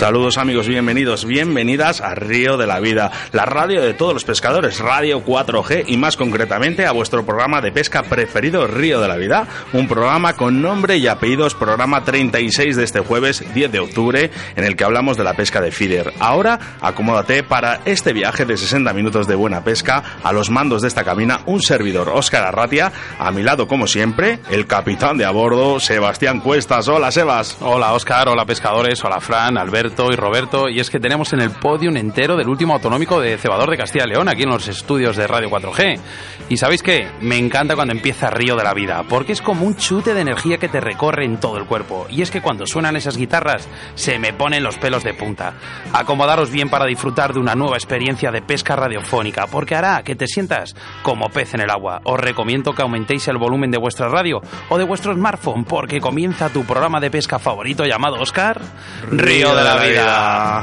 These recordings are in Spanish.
Saludos amigos, bienvenidos, bienvenidas a Río de la Vida, la radio de todos los pescadores, Radio 4G y más concretamente a vuestro programa de pesca preferido Río de la Vida, un programa con nombre y apellidos, programa 36 de este jueves 10 de octubre en el que hablamos de la pesca de feeder. Ahora acomódate para este viaje de 60 minutos de buena pesca a los mandos de esta cabina, un servidor Óscar Arratia, a mi lado como siempre, el capitán de a bordo Sebastián Cuestas. Hola Sebas. Hola Óscar, hola pescadores, hola Fran, Alberto y Roberto, y es que tenemos en el podium entero del último autonómico de cebador de Castilla y León, aquí en los estudios de Radio 4G. Y sabéis qué, me encanta cuando empieza Río de la Vida, porque es como un chute de energía que te recorre en todo el cuerpo. Y es que cuando suenan esas guitarras, se me ponen los pelos de punta. Acomodaros bien para disfrutar de una nueva experiencia de pesca radiofónica, porque hará que te sientas como pez en el agua. Os recomiendo que aumentéis el volumen de vuestra radio o de vuestro smartphone, porque comienza tu programa de pesca favorito llamado Oscar Río de la 对呀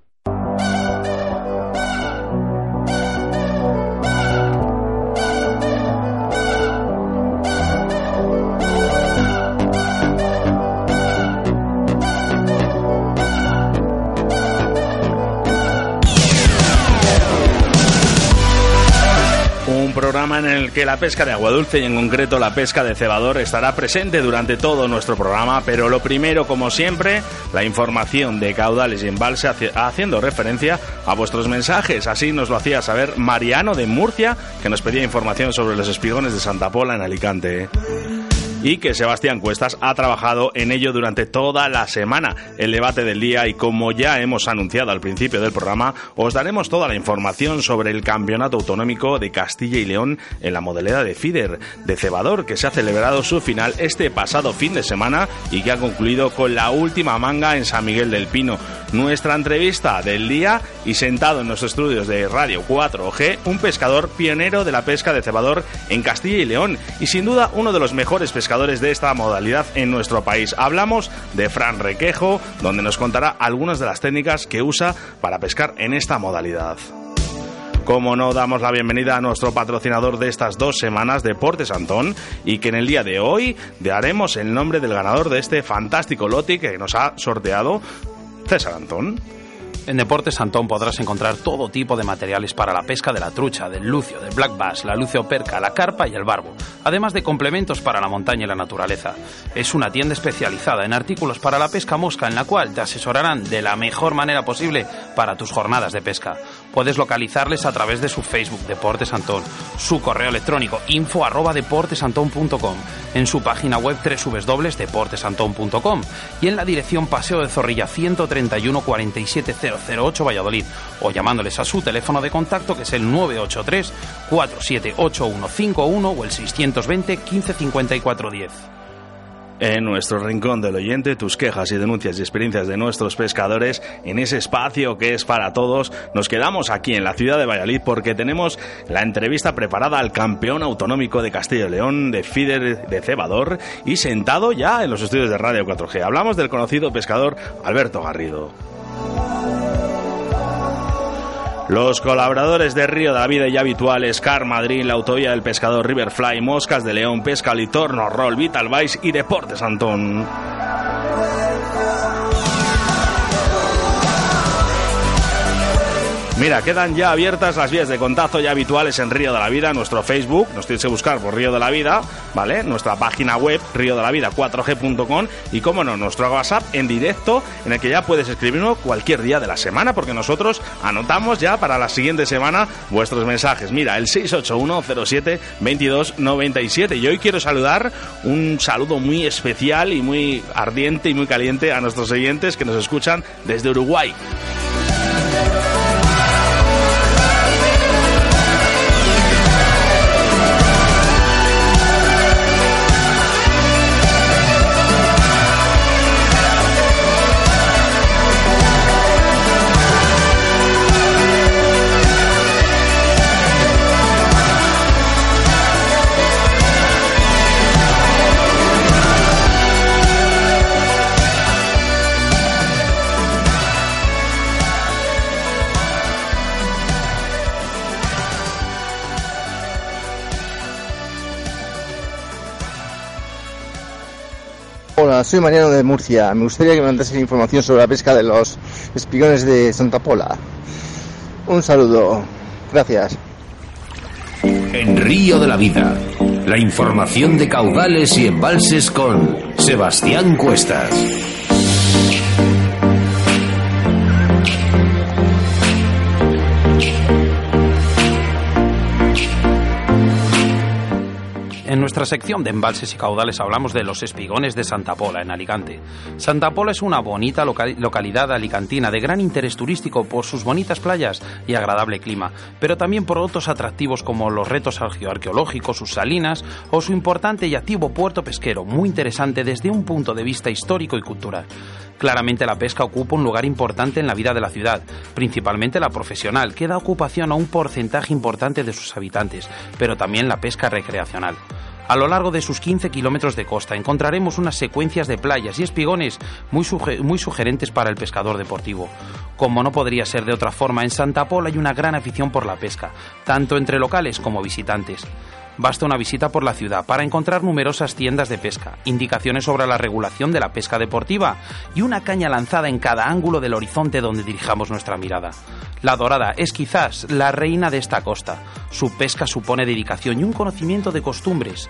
que la pesca de agua dulce y en concreto la pesca de cebador estará presente durante todo nuestro programa, pero lo primero, como siempre, la información de caudales y embalse haciendo referencia a vuestros mensajes. Así nos lo hacía saber Mariano de Murcia, que nos pedía información sobre los espigones de Santa Pola en Alicante y que Sebastián Cuestas ha trabajado en ello durante toda la semana. El debate del día y como ya hemos anunciado al principio del programa, os daremos toda la información sobre el Campeonato Autonómico de Castilla y León en la modalidad de FIDER de cebador que se ha celebrado su final este pasado fin de semana y que ha concluido con la última manga en San Miguel del Pino. Nuestra entrevista del día y sentado en los estudios de Radio 4G, un pescador pionero de la pesca de cebador en Castilla y León y sin duda uno de los mejores pescadores de esta modalidad en nuestro país. Hablamos de Fran Requejo, donde nos contará algunas de las técnicas que usa para pescar en esta modalidad. Como no, damos la bienvenida a nuestro patrocinador de estas dos semanas, Deportes Antón, y que en el día de hoy daremos el nombre del ganador de este fantástico loti que nos ha sorteado César Antón. En Deportes Santón podrás encontrar todo tipo de materiales para la pesca de la trucha, del lucio, del black bass, la lucio perca, la carpa y el barbo, además de complementos para la montaña y la naturaleza. Es una tienda especializada en artículos para la pesca mosca en la cual te asesorarán de la mejor manera posible para tus jornadas de pesca. Puedes localizarles a través de su Facebook Deportes Antón, su correo electrónico info arroba deportesantón.com, en su página web www.deportesantón.com y en la dirección Paseo de Zorrilla 131 47 008 Valladolid o llamándoles a su teléfono de contacto que es el 983 478151 o el 620 155410 en nuestro rincón del oyente tus quejas y denuncias y experiencias de nuestros pescadores en ese espacio que es para todos. Nos quedamos aquí en la ciudad de Valladolid porque tenemos la entrevista preparada al campeón autonómico de Castilla y León de Fider de Cebador y sentado ya en los estudios de Radio 4G. Hablamos del conocido pescador Alberto Garrido. Los colaboradores de Río Vida y habituales Car Madrid, la autovía del pescador Riverfly, Moscas de León, Pesca Litorno, Roll, Vital Vice y Deportes Antón. Mira, quedan ya abiertas las vías de contacto ya habituales en Río de la Vida, nuestro Facebook, nos tienes que buscar por Río de la Vida, ¿vale? Nuestra página web, río de la vida 4g.com y, como no, nuestro WhatsApp en directo, en el que ya puedes escribirnos cualquier día de la semana, porque nosotros anotamos ya para la siguiente semana vuestros mensajes. Mira, el 681072297. Y hoy quiero saludar un saludo muy especial y muy ardiente y muy caliente a nuestros oyentes que nos escuchan desde Uruguay. Soy Mariano de Murcia. Me gustaría que me mandasen información sobre la pesca de los espigones de Santa Pola. Un saludo. Gracias. En Río de la Vida, la información de caudales y embalses con Sebastián Cuestas. En nuestra sección de embalses y caudales hablamos de los espigones de Santa Pola, en Alicante. Santa Pola es una bonita loca- localidad alicantina de gran interés turístico por sus bonitas playas y agradable clima, pero también por otros atractivos como los retos arqueológicos, sus salinas o su importante y activo puerto pesquero, muy interesante desde un punto de vista histórico y cultural. Claramente la pesca ocupa un lugar importante en la vida de la ciudad, principalmente la profesional, que da ocupación a un porcentaje importante de sus habitantes, pero también la pesca recreacional. A lo largo de sus 15 kilómetros de costa encontraremos unas secuencias de playas y espigones muy, muy sugerentes para el pescador deportivo. Como no podría ser de otra forma, en Santa Pola hay una gran afición por la pesca, tanto entre locales como visitantes. Basta una visita por la ciudad para encontrar numerosas tiendas de pesca, indicaciones sobre la regulación de la pesca deportiva y una caña lanzada en cada ángulo del horizonte donde dirijamos nuestra mirada. La dorada es quizás la reina de esta costa. Su pesca supone dedicación y un conocimiento de costumbres.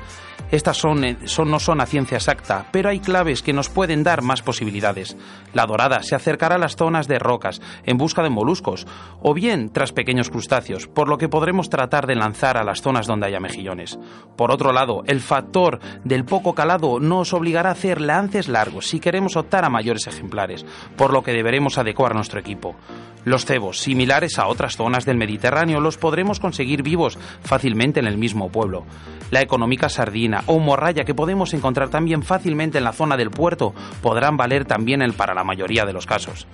Estas son, eh, no son a ciencia exacta, pero hay claves que nos pueden dar más posibilidades. La dorada se acercará a las zonas de rocas en busca de moluscos, o bien tras pequeños crustáceos, por lo que podremos tratar de lanzar a las zonas donde haya mejillones. Por otro lado, el factor del poco calado nos obligará a hacer lances largos si queremos optar a mayores ejemplares, por lo que deberemos adecuar nuestro equipo. Los cebos, similares a otras zonas del Mediterráneo, los podremos conseguir vivos fácilmente en el mismo pueblo. La económica sardina o morralla que podemos encontrar también fácilmente en la zona del puerto podrán valer también para la mayoría de los casos.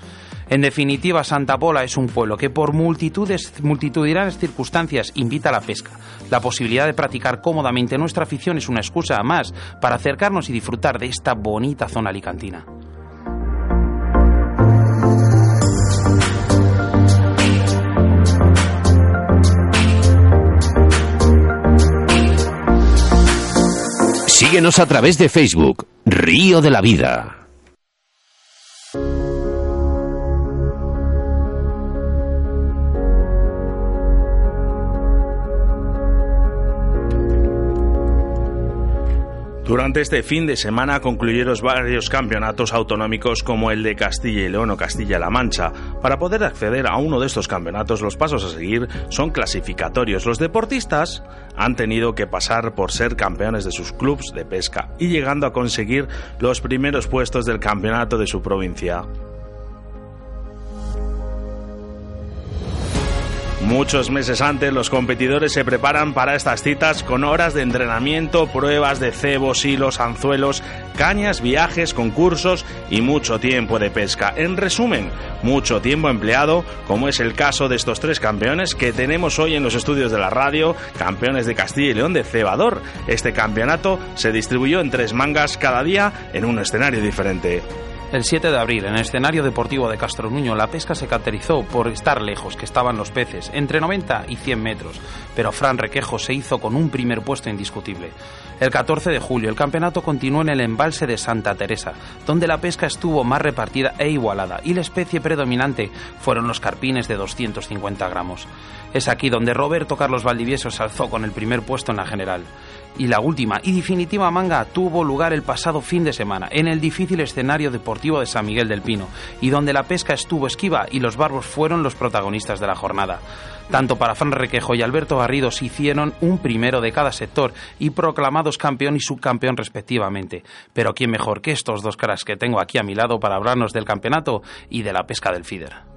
En definitiva, Santa Pola es un pueblo que por multitudes, multitudinarias circunstancias invita a la pesca. La posibilidad de practicar cómodamente nuestra afición es una excusa más para acercarnos y disfrutar de esta bonita zona alicantina. Síguenos a través de Facebook, Río de la Vida. Durante este fin de semana concluyeron varios campeonatos autonómicos como el de Castilla y León o Castilla-La Mancha. Para poder acceder a uno de estos campeonatos los pasos a seguir son clasificatorios. Los deportistas han tenido que pasar por ser campeones de sus clubes de pesca y llegando a conseguir los primeros puestos del campeonato de su provincia. Muchos meses antes los competidores se preparan para estas citas con horas de entrenamiento, pruebas de cebos, hilos, anzuelos, cañas, viajes, concursos y mucho tiempo de pesca. En resumen, mucho tiempo empleado, como es el caso de estos tres campeones que tenemos hoy en los estudios de la radio, campeones de Castilla y León de cebador. Este campeonato se distribuyó en tres mangas cada día en un escenario diferente. El 7 de abril, en el escenario deportivo de Castro Nuño, la pesca se caracterizó por estar lejos, que estaban los peces, entre 90 y 100 metros, pero Fran Requejo se hizo con un primer puesto indiscutible. El 14 de julio, el campeonato continuó en el embalse de Santa Teresa, donde la pesca estuvo más repartida e igualada, y la especie predominante fueron los carpines de 250 gramos. Es aquí donde Roberto Carlos Valdivieso se alzó con el primer puesto en la general. Y la última y definitiva manga tuvo lugar el pasado fin de semana, en el difícil escenario deportivo de San Miguel del Pino, y donde la pesca estuvo esquiva y los barbos fueron los protagonistas de la jornada. Tanto para Fran Requejo y Alberto Garrido se hicieron un primero de cada sector y proclamados campeón y subcampeón respectivamente. Pero quién mejor que estos dos caras que tengo aquí a mi lado para hablarnos del campeonato y de la pesca del feeder.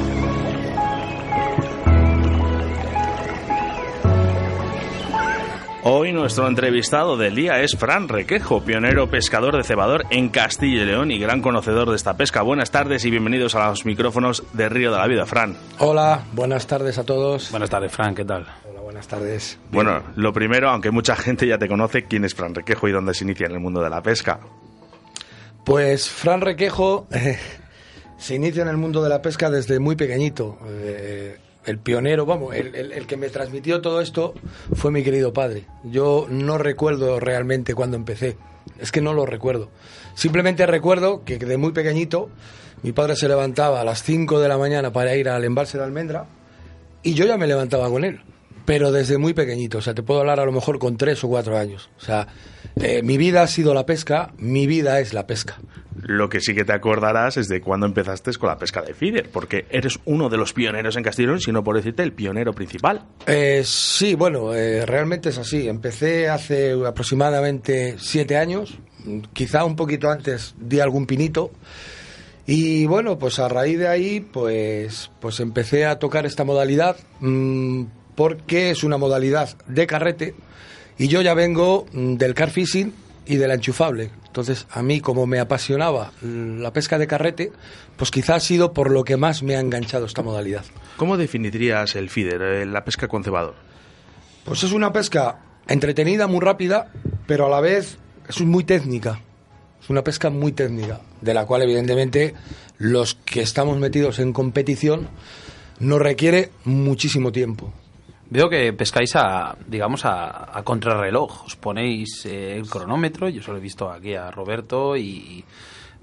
Hoy nuestro entrevistado del día es Fran Requejo, pionero pescador de cebador en Castilla y León y gran conocedor de esta pesca. Buenas tardes y bienvenidos a los micrófonos de Río de la Vida, Fran. Hola, buenas tardes a todos. Buenas tardes, Fran, ¿qué tal? Hola, buenas tardes. Bueno, lo primero, aunque mucha gente ya te conoce, ¿quién es Fran Requejo y dónde se inicia en el mundo de la pesca? Pues Fran Requejo eh, se inicia en el mundo de la pesca desde muy pequeñito. Eh, el pionero, vamos, el, que me transmitió todo esto fue mi querido padre. Yo no recuerdo realmente cuándo empecé, es que no lo recuerdo. Simplemente recuerdo que de muy pequeñito mi padre se levantaba a las 5 de la mañana para ir al embalse de almendra y yo ya me levantaba con él, pero desde muy pequeñito, o sea, te puedo hablar a lo mejor con 3 o 4 años. O sea, eh, mi vida ha sido la pesca, mi vida es la pesca. Lo que sí que te acordarás es de cuando empezaste con la pesca de feeder, porque eres uno de los pioneros en Castellón, si no por decirte el pionero principal. Eh, sí, bueno, eh, realmente es así. Empecé hace aproximadamente siete años, quizá un poquito antes di algún pinito. Y bueno, pues a raíz de ahí, pues, pues empecé a tocar esta modalidad, mmm, porque es una modalidad de carrete, y yo ya vengo mm, del car fishing y de la enchufable. Entonces, a mí, como me apasionaba la pesca de carrete, pues quizás ha sido por lo que más me ha enganchado esta modalidad. ¿Cómo definirías el feeder, eh, la pesca con cebador? Pues es una pesca entretenida, muy rápida, pero a la vez es muy técnica. Es una pesca muy técnica, de la cual, evidentemente, los que estamos metidos en competición nos requiere muchísimo tiempo. Veo que pescáis a, digamos, a, a contrarreloj. Os ponéis eh, el cronómetro, yo solo he visto aquí a Roberto y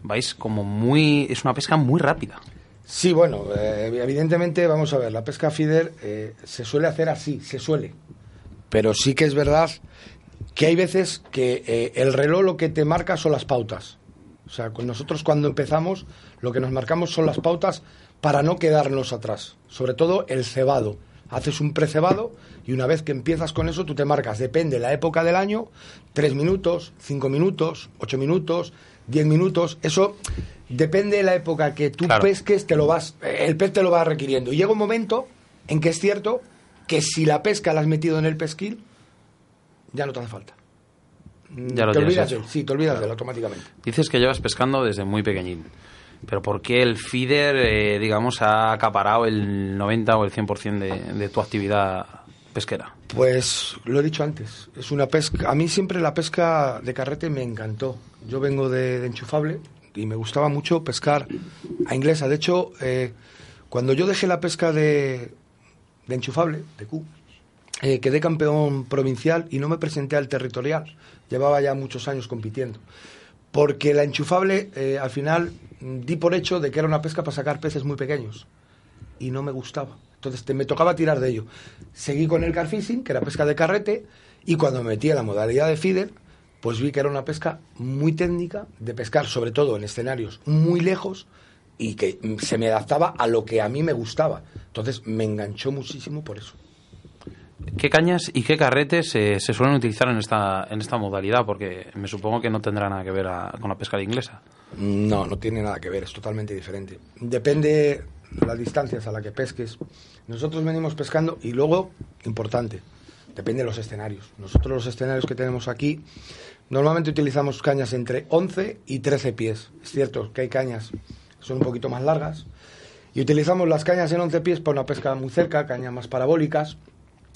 vais como muy... Es una pesca muy rápida. Sí, bueno, eh, evidentemente, vamos a ver, la pesca feeder eh, se suele hacer así, se suele. Pero sí que es verdad que hay veces que eh, el reloj lo que te marca son las pautas. O sea, con nosotros cuando empezamos, lo que nos marcamos son las pautas para no quedarnos atrás. Sobre todo el cebado haces un precebado y una vez que empiezas con eso tú te marcas, depende la época del año, tres minutos, cinco minutos, ocho minutos, diez minutos, eso depende de la época que tú claro. pesques, te lo vas, el pez te lo va requiriendo. Y llega un momento en que es cierto que si la pesca la has metido en el pesquil, ya no te hace falta. Ya lo te olvidas de él, sí, te olvidas claro. de él automáticamente. Dices que llevas pescando desde muy pequeñín. Pero ¿por qué el feeder, eh, digamos, ha acaparado el 90 o el 100% de, de tu actividad pesquera? Pues lo he dicho antes, es una pesca. A mí siempre la pesca de carrete me encantó. Yo vengo de, enchufable y me gustaba mucho pescar a inglesa. De hecho, eh, cuando yo dejé la pesca de, de enchufable, de Q, eh, quedé campeón provincial y no me presenté al territorial. Llevaba ya muchos años compitiendo. Porque la enchufable, eh, al final, di por hecho de que era una pesca para sacar peces muy pequeños. Y no me gustaba. Entonces me tocaba tirar de ello. Seguí con el carfishing, que era pesca de carrete, y cuando me metí en la modalidad de feeder, pues vi que era una pesca muy técnica, de pescar sobre todo en escenarios muy lejos, y que mm, se me adaptaba a lo que a mí me gustaba. Entonces me enganchó muchísimo por eso. ¿Qué cañas y qué carretes eh, se suelen utilizar en esta, en esta modalidad? Porque me supongo que no tendrá nada que ver a- con la pesca inglesa. No, no tiene nada que ver, es totalmente diferente. Depende las distancias a las que pesques. Nosotros venimos pescando y luego, importante, depende de los escenarios. Nosotros los escenarios que tenemos aquí, normalmente utilizamos cañas entre 11 y 13 pies. Es cierto que hay cañas que son un poquito más largas y utilizamos las cañas en 11 pies para una pesca muy cerca, cañas más parabólicas.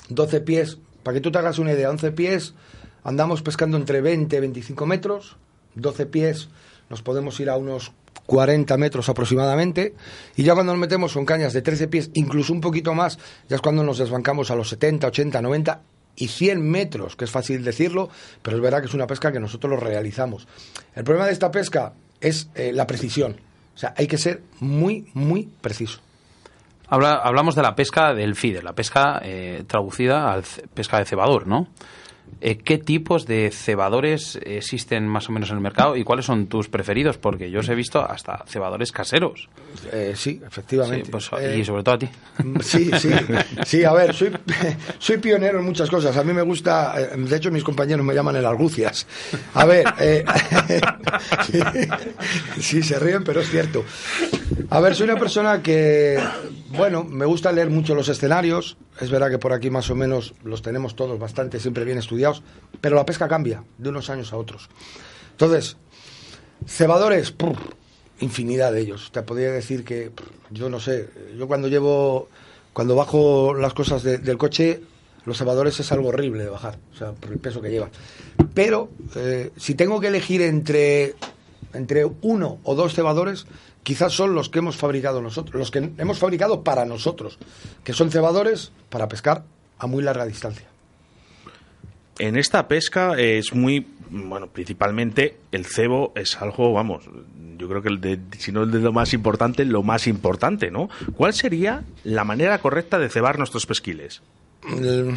12 pies, para que tú te hagas una idea, 11 pies andamos pescando entre 20 y 25 metros, 12 pies nos podemos ir a unos 40 metros aproximadamente, y ya cuando nos metemos con cañas de 13 pies, incluso un poquito más, ya es cuando nos desbancamos a los 70, 80, 90 y 100 metros, que es fácil decirlo, pero es verdad que es una pesca que nosotros lo realizamos. El problema de esta pesca es eh, la precisión, o sea, hay que ser muy, muy preciso. Habla- hablamos de la pesca del feeder, la pesca eh, traducida al pesca de cebador, ¿no? Eh, ¿Qué tipos de cebadores existen más o menos en el mercado y cuáles son tus preferidos? Porque yo os he visto hasta cebadores caseros. Eh, sí, efectivamente. Sí, pues, Eh, y sobre todo a ti. Sí, sí, sí, a ver, soy, soy pionero en muchas cosas. A mí me gusta, eh, de hecho mis compañeros me llaman el Argucias. A ver, eh, sí, se ríen, pero es cierto. A ver, soy una persona que, bueno, me gusta leer mucho los escenarios. Es verdad que por aquí más o menos los tenemos todos bastante, siempre bien estudiados, pero la pesca cambia de unos años a otros. Entonces, cebadores, infinidad de ellos. Te podría decir que, yo no sé, yo cuando llevo, cuando bajo las cosas de- del coche, los cebadores es algo horrible de bajar, o sea, por el peso que llevan. Pero eh, si tengo que elegir entre, entre uno o dos cebadores, quizás son los que hemos fabricado nosotros, los que hemos fabricado para nosotros, que son cebadores para pescar a muy larga distancia. En esta pesca es muy, bueno, principalmente el cebo es algo, vamos, yo creo que el de, si no el de lo más importante, lo más importante, ¿no? ¿Cuál sería la manera correcta de cebar nuestros pesquiles?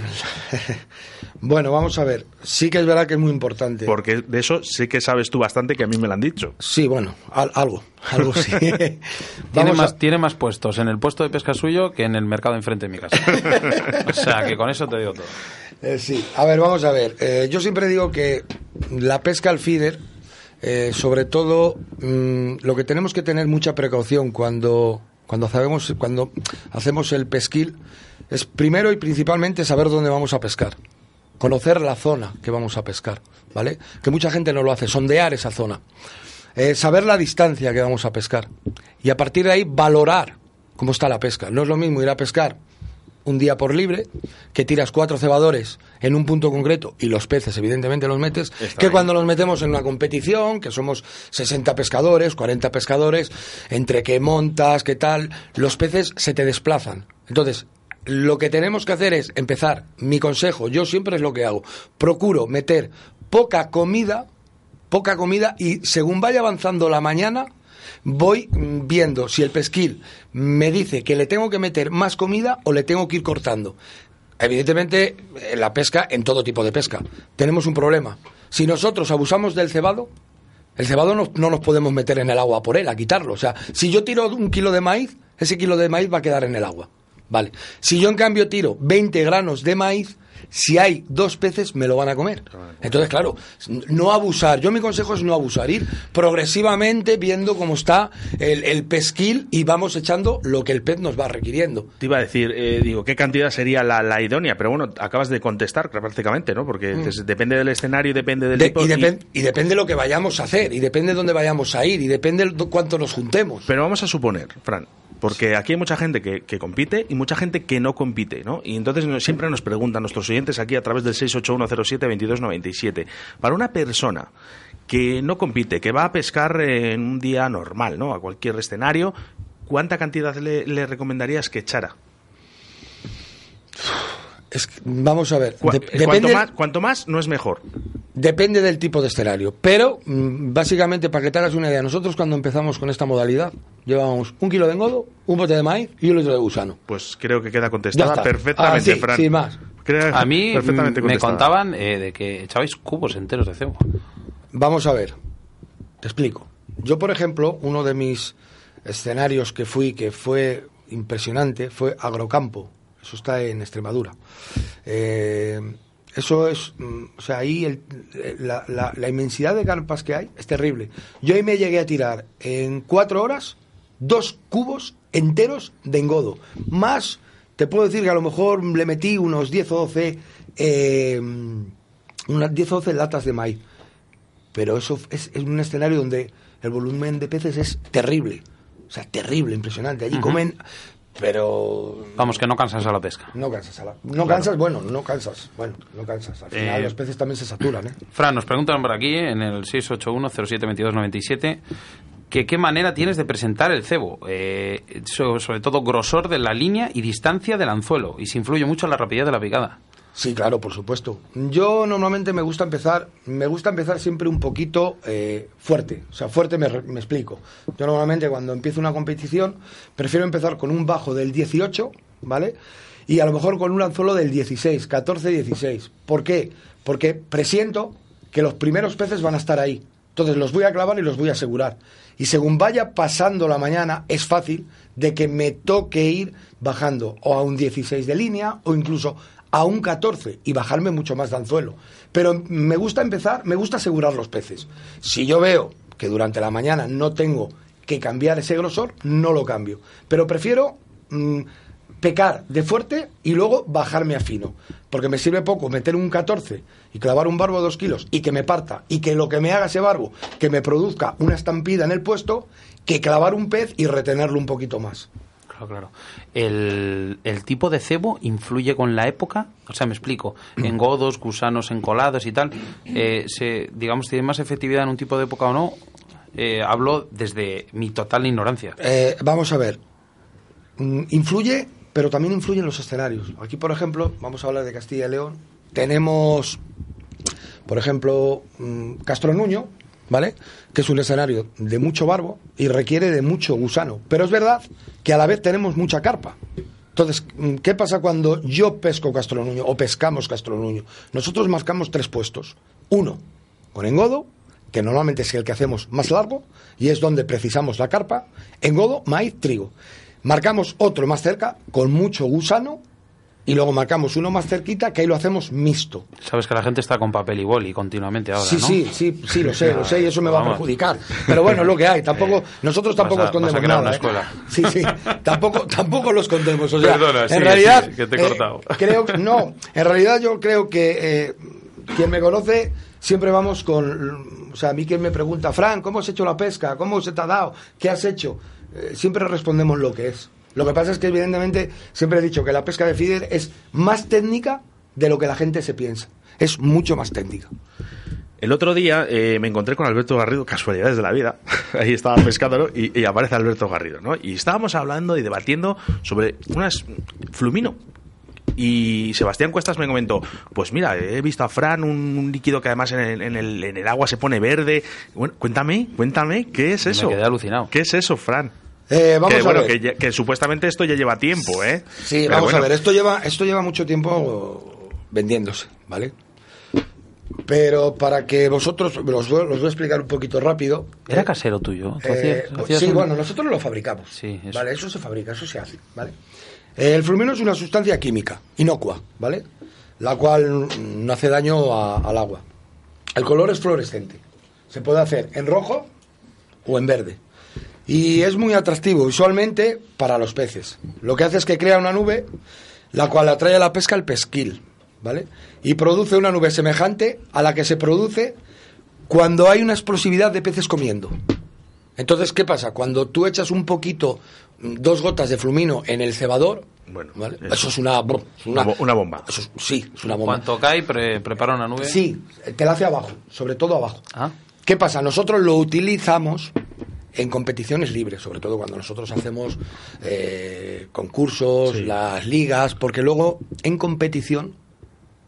Bueno, vamos a ver. Sí que es verdad que es muy importante. Porque de eso sé que sabes tú bastante, que a mí me lo han dicho. Sí, bueno, al- algo, algo sí. Tiene Vamos más, a- tiene más puestos en el puesto de pesca suyo que en el mercado enfrente de mi casa. o sea, que con eso te digo todo. Eh, sí, a ver, vamos a ver. Eh, yo siempre digo que la pesca al feeder, eh, sobre todo, mm, lo que tenemos que tener mucha precaución cuando, cuando, hacemos, cuando hacemos el pesquil es primero y principalmente saber dónde vamos a pescar. Conocer la zona que vamos a pescar, ¿vale? Que mucha gente no lo hace, sondear esa zona. Eh, saber la distancia que vamos a pescar. Y a partir de ahí valorar cómo está la pesca. No es lo mismo ir a pescar un día por libre, que tiras cuatro cebadores en un punto concreto y los peces evidentemente los metes, que cuando los metemos en una competición, que somos 60 pescadores, 40 pescadores, entre que montas, que tal, los peces se te desplazan. Entonces, lo que tenemos que hacer es empezar, mi consejo, yo siempre es lo que hago, procuro meter poca comida, poca comida y según vaya avanzando la mañana, voy viendo si el pesquil me dice que le tengo que meter más comida o le tengo que ir cortando. Evidentemente, en la pesca, en todo tipo de pesca, tenemos un problema. Si nosotros abusamos del cebado, el cebado no, no nos podemos meter en el agua por él, a quitarlo. O sea, si yo tiro un kilo de maíz, ese kilo de maíz va a quedar en el agua. Vale. Si yo en cambio tiro 20 granos de maíz, si hay dos peces me lo van a comer. Entonces, claro, no abusar. Yo mi consejo es no abusar, ir progresivamente viendo cómo está el, el pesquil y vamos echando lo que el pez nos va requiriendo. Te iba a decir, eh, digo, ¿qué cantidad sería la, la idónea? Pero bueno, acabas de contestar prácticamente, ¿no? Porque des- depende del escenario, depende del Mm. De- tipo. y, y- depen- y depende de lo que vayamos a hacer, y depende de dónde vayamos a ir, y depende de cuánto nos juntemos. Pero vamos a suponer, Fran, porque aquí hay mucha gente que, compite y mucha gente que no compite, ¿no? Y entonces siempre nos preguntan nuestros oyentes aquí a través del 681072297, para una persona que no compite, que va a pescar en un día normal, ¿no? A cualquier escenario, ¿cuánta cantidad le, le recomendarías que echara? Es que, vamos a ver. Cu- de- cuanto, depende, más, cuanto más, no es mejor. depende del tipo de escenario. Pero, mm, básicamente, para que te hagas una idea, nosotros cuando empezamos con esta modalidad, llevábamos un kilo de engodo, un bote de maíz y un litro de gusano. Pues creo que queda contestada perfectamente, Ah, sí, Fran. sin más. Creo- A mí perfectamente me contaban eh, de que echabais cubos enteros de cebo. Vamos a ver. Te explico. Yo, por ejemplo, uno de mis escenarios que fui que fue impresionante fue Agrocampo. Eso está en Extremadura. Eh, eso es, mm, o sea, ahí el- la, la- la inmensidad de carpas que hay es terrible. Yo ahí me llegué a tirar en cuatro horas dos cubos enteros de engodo. Más, te puedo decir que a lo mejor le metí unos 10 o 12, eh, unas 10 o 12 latas de maíz. Pero eso es, es un escenario donde el volumen de peces es terrible. O sea, terrible, impresionante. Allí comen, pero Vamos, que no cansas a la pesca. no cansas. a la- No cansas, bueno, no cansas. Bueno, no cansas. Al final Eh, los peces también se saturan, ¿eh? Fran, nos preguntan por aquí en el 681-072297 que qué manera tienes de presentar el cebo, eh, so- sobre todo grosor de la línea y distancia del anzuelo, y si influye mucho en la rapidez de la picada. Sí, claro, por supuesto. Yo normalmente me gusta empezar, me gusta empezar siempre un poquito eh, fuerte. O sea, fuerte me, me explico. Yo normalmente cuando empiezo una competición prefiero empezar con un bajo del 18, ¿vale? Y a lo mejor con un anzuelo del 16, 14, 16. ¿Por qué? Porque presiento que los primeros peces van a estar ahí. Entonces los voy a clavar y los voy a asegurar. Y según vaya pasando la mañana, es fácil de que me toque ir bajando o a un 16 de línea o incluso a un 14 y bajarme mucho más de anzuelo. Pero me gusta empezar, me gusta asegurar los peces. Si yo veo que durante la mañana no tengo que cambiar ese grosor, no lo cambio. Pero prefiero mm, pecar de fuerte y luego bajarme a fino. Porque me sirve poco meter un 14 y clavar un barbo de dos kilos y que me parta y que lo que me haga ese barbo, que me produzca una estampida en el puesto, que clavar un pez y retenerlo un poquito más. Claro, claro. El, el tipo de cebo influye con la época, o sea, me explico, engodos, gusanos encolados y tal, eh, se, digamos, tiene más efectividad en un tipo de época o no. Eh, hablo desde mi total ignorancia. Eh, vamos a ver. Mm, Influye, pero también influyen los escenarios. Aquí, por ejemplo, vamos a hablar de Castilla y León. Tenemos, por ejemplo, mm, Castro Nuño, ¿vale? Que es un escenario de mucho barbo y requiere de mucho gusano. Pero es verdad que a la vez tenemos mucha carpa. Entonces, mm, ¿qué pasa cuando yo pesco Castro Nuño o pescamos Castro Nuño? Nosotros marcamos tres puestos. Uno, con engodo, que normalmente es el que hacemos más largo y es donde precisamos la carpa. Engodo, maíz, trigo. Marcamos otro más cerca, con mucho gusano, y luego marcamos uno más cerquita, que ahí lo hacemos mixto. Sabes que la gente está con papel y boli continuamente ahora, Sí, ¿no? sí, sí, sí, lo sé, lo sé, y eso me va a perjudicar. Pero bueno, es lo que hay. Tampoco, nosotros tampoco vas a- escondemos vas a crear nada. una ¿eh? escuela. Sí, sí, tampoco, tampoco lo escondemos. O sea, Perdona, en realidad, que te he eh, cortado. creo, no, en realidad yo creo que eh, quien me conoce siempre vamos con, o sea, a mí quien me pregunta, Fran, ¿cómo has hecho la pesca? ¿Cómo se te ha dado? ¿Qué has hecho? Eh, siempre respondemos lo que es. Lo que pasa es que evidentemente siempre he dicho que la pesca de feeder es más técnica de lo que la gente se piensa. Es mucho más técnica. El otro día eh, me encontré con Alberto Garrido, casualidades de la vida. Ahí estaba pescándolo y, y aparece Alberto Garrido, ¿no? Y estábamos hablando y debatiendo sobre unas flumino. Y Sebastián Cuestas me comentó, pues mira, he visto a Fran un, un líquido que además en el, en, el, en el agua se pone verde. Bueno, cuéntame, cuéntame, ¿qué es Me eso? quedé alucinado. ¿Qué es eso, Fran? Eh, vamos que, a bueno, ver. Que, supuestamente esto ya lleva tiempo, ¿eh? Sí, Pero vamos bueno, a ver, esto lleva, esto lleva mucho tiempo vendiéndose, ¿vale? Pero para que vosotros, los, voy- los voy a explicar un poquito rápido. ¿Era Eh, casero tuyo? ¿Tú eh, hacías sí, un- bueno, nosotros lo fabricamos. Sí, eso. Vale, eso se fabrica, eso se hace, ¿vale? El flumino es una sustancia química, inocua, ¿vale? La cual no hace daño a- al agua. El color es fluorescente. Se puede hacer en rojo o en verde. Y es muy atractivo visualmente para los peces. Lo que hace es que crea una nube, la cual atrae a la pesca el pesquil, ¿vale? Y produce una nube semejante a la que se produce cuando hay una explosividad de peces comiendo. Entonces, ¿qué pasa? Cuando tú echas un poquito, mm, dos gotas de flumino en el cebador, Bueno, ¿vale? eso- eso, es una, Una bo- una bomba. eso es- sí, es una bomba. Cuanto cae, pre- prepara una nube. Sí, te la hace abajo, sobre todo abajo. Ah, ¿Qué pasa? Nosotros lo utilizamos en competiciones libres, sobre todo cuando nosotros hacemos eh, concursos, Sí. las ligas, porque luego en competición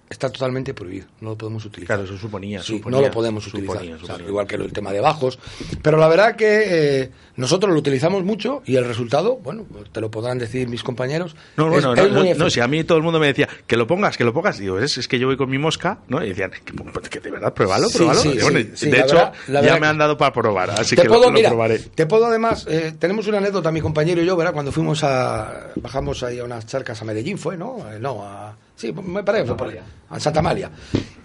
está totalmente prohibido, no lo podemos utilizar. Claro, eso suponía. Sí, suponía, no lo podemos utilizar. suponía, O sea, suponía. igual que el tema de bajos. Pero la verdad que eh, nosotros lo utilizamos mucho y el resultado, bueno, te lo podrán decir mis compañeros. No, bueno, es no, no, no, si a mí todo el mundo me decía que lo pongas, que lo pongas, digo, es, es que yo voy con mi mosca, ¿no? Y decían, que, pues, que de verdad, pruébalo, pruébalo. sí, Y bueno, sí, sí, de hecho, verdad- ya me han dado para probar, así te que puedo, lo, probaré. te puedo además, eh, tenemos una anécdota, mi compañero y yo, ¿verdad? Cuando fuimos a, bajamos ahí a unas charcas a Medellín, fue, ¿no? Eh, no, a, sí, me parece, ahí, a Santa Malia.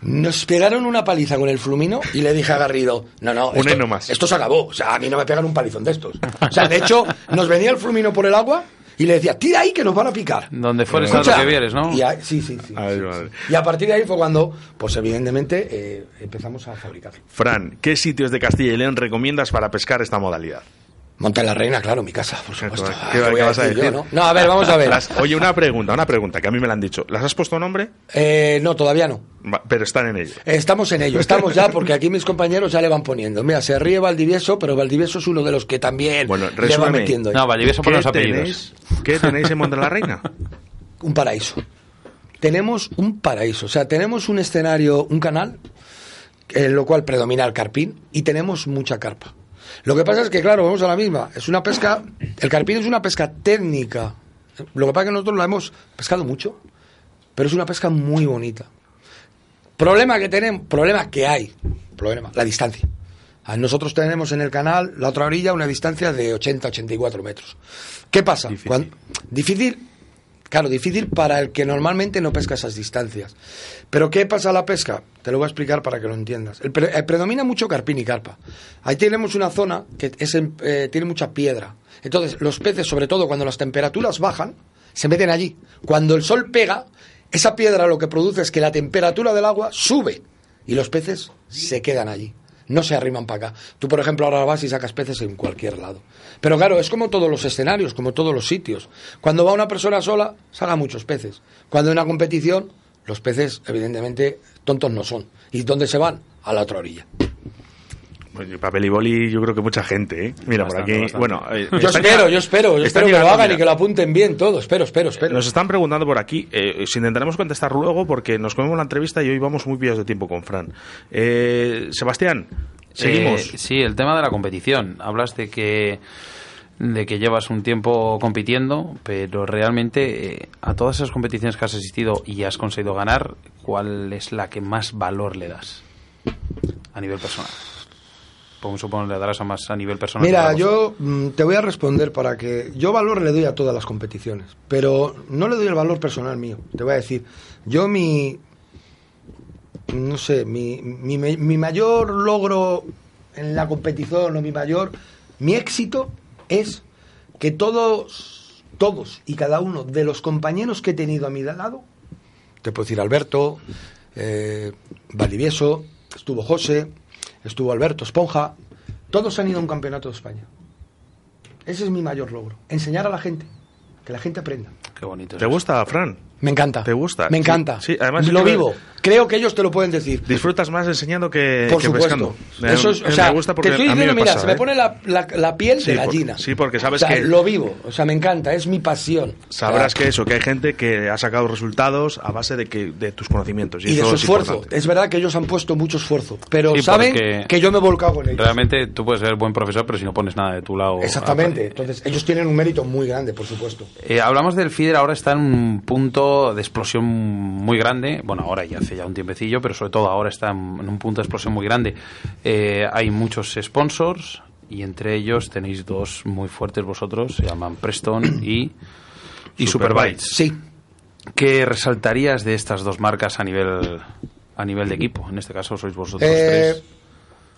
Nos pegaron una paliza con el flumino y le dije a Garrido, no, no, Un esto, más. esto se acabó, o sea, a mí no me pegan un palizón de estos. O sea, de hecho, nos venía el flumino por el agua y le decía, tira ahí que nos van a picar. Donde fueres a lo que vieres, ¿no? y a- sí, sí, sí. Ay, sí, madre. sí. Y a partir de ahí fue cuando, pues evidentemente, eh, empezamos a fabricar. Fran, ¿qué sitios de Castilla y León recomiendas para pescar esta modalidad? Monta la Reina, claro, mi casa, por supuesto. ¿Qué, Ah, qué voy vas a decir yo? ¿no? No, a ver, vamos a ver. Las- oye, una pregunta, una pregunta que a mí me la han dicho. ¿Las has puesto nombre? Eh, no, todavía no. Va, Pero están en ello. Estamos en ello, estamos ya, porque aquí mis compañeros ya le van poniendo. Mira, se ríe Valdivieso, pero Valdivieso es uno de los que también Bueno, le va metiendo. ahí. No, Valdivieso por ¿Qué los apellidos. tenéis, ¿Qué tenéis en Monte de la Reina? Un paraíso. Tenemos un paraíso, o sea, tenemos un escenario, un canal, en lo cual predomina el carpín, y tenemos mucha carpa. Lo que pasa es que, claro, vamos a la misma. Es una pesca. El carpín es una pesca técnica. Lo que pasa es que nosotros la hemos pescado mucho, pero es una pesca muy bonita. Problema que tenemos, problema que hay, problema, la distancia. Ah, Nosotros tenemos en el canal, la otra orilla, una distancia de 80-84 metros. ¿Qué pasa? Difícil. Difícil, claro, difícil para el que normalmente no pesca esas distancias. Pero ¿qué pasa a la pesca? Te lo voy a explicar para que lo entiendas. El pre- eh, predomina mucho carpín y carpa. Ahí tenemos una zona que es en- eh, tiene mucha piedra. Entonces, los peces, sobre todo cuando las temperaturas bajan, se meten allí. Cuando el sol pega, esa piedra lo que produce es que la temperatura del agua sube y los peces se quedan allí. No se arriman para acá. Tú, por ejemplo, ahora vas y sacas peces en cualquier lado. Pero claro, es como todos los escenarios, como todos los sitios. Cuando va una persona sola, saca muchos peces. Cuando hay una competición, los peces, evidentemente, tontos no son. ¿Y dónde se van? A la otra orilla. Papel y boli, yo creo que mucha gente, ¿eh? Mira, Bastante, por aquí. bastante. Bueno, eh, Yo espero, yo espero, yo espero que lo hagan mira, y que lo apunten bien todo. Espero, espero, espero. Nos están preguntando por aquí, eh, si intentaremos contestar luego porque nos comemos la entrevista y hoy vamos muy pillados de tiempo con Fran. Eh, Sebastián, seguimos. Eh, sí, el tema de la competición. Hablas de que de que llevas un tiempo compitiendo, pero realmente eh, a todas esas competiciones que has asistido y has conseguido ganar, ¿cuál es la que más valor le das a nivel personal? Suponer le darás a más a nivel personal. Mira, yo mm, te voy a responder para que yo valor le doy a todas las competiciones, pero no le doy el valor personal mío. Te voy a decir, yo mi no sé, mi, mi, mi mayor logro en la competición o mi mayor mi éxito es que todos todos y cada uno de los compañeros que he tenido a mi lado, te puedo decir Alberto, eh, Valdivieso, estuvo José, estuvo Alberto Esponja, todos han ido a un campeonato de España. Ese es mi mayor logro, enseñar a la gente, que la gente aprenda. Qué bonito. ¿Te gusta, Fran? Me encanta. ¿Te gusta? Me Sí, encanta. sí, además lo vivo. Creo que ellos te lo pueden decir. ¿Disfrutas más enseñando que, Por que supuesto. pescando? Me- Eso es, o me sea, gusta porque te estoy a mí diciendo, me mira, pasa, se me ¿eh? pone la, la- la piel Sí, de por- gallina. sí, porque sabes O sea, que- Lo vivo, o sea, me encanta, es mi pasión. Sabrás sea, que eso, que hay gente que ha sacado resultados a base de que de tus conocimientos. Y, Y de su es esfuerzo. importante. Es verdad que ellos han puesto mucho esfuerzo, pero Sí, saben que yo me he volcado con ellos. Realmente tú puedes ser buen profesor, pero si no pones nada de tu lado. Exactamente. Entonces, ellos tienen un mérito muy grande, por supuesto. Eh, hablamos del FIDER, ahora está en un punto de explosión muy grande. Bueno, ahora ya hace ya un tiempecillo, pero sobre todo ahora está en en un punto de explosión muy grande. Eh, hay muchos sponsors y entre ellos tenéis dos muy fuertes vosotros, se llaman Preston y, y Superbytes. Sí. ¿Qué resaltarías de estas dos marcas a nivel a nivel de equipo? En este caso sois vosotros Eh, tres.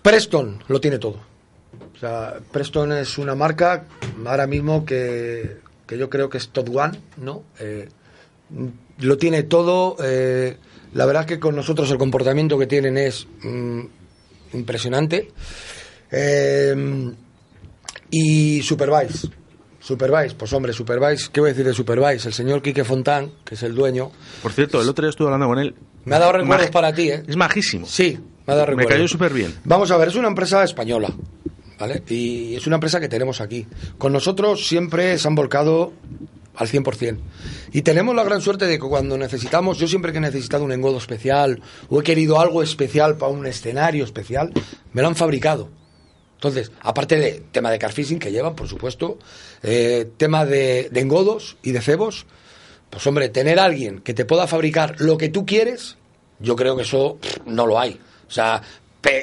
Preston lo tiene todo. O sea, Preston es una marca ahora mismo que, que yo creo que es top one, ¿no? Eh, lo tiene todo. eh, la verdad que con nosotros el comportamiento que tienen es mm, impresionante. Eh, y Supervise. Supervise, pues hombre, Supervise, ¿qué voy a decir de Supervise? El señor Quique Fontán, que es el dueño, Por cierto, el otro día estuve hablando con él. me ha dado recuerdos para ti, ¿eh? Es majísimo. Sí, me ha dado Me recuerdos. cayó súper bien. Vamos a ver, es una empresa española, ¿vale? Y es una empresa que tenemos aquí. Con nosotros siempre se han volcado al 100%. Y tenemos la gran suerte de que cuando necesitamos, yo siempre que he necesitado un engodo especial o he querido algo especial para un escenario especial, me lo han fabricado. Entonces, aparte de tema de carfishing que llevan, por supuesto, eh, tema de, engodos y de cebos, pues hombre, tener alguien que te pueda fabricar lo que tú quieres, yo creo que eso no lo hay. O sea,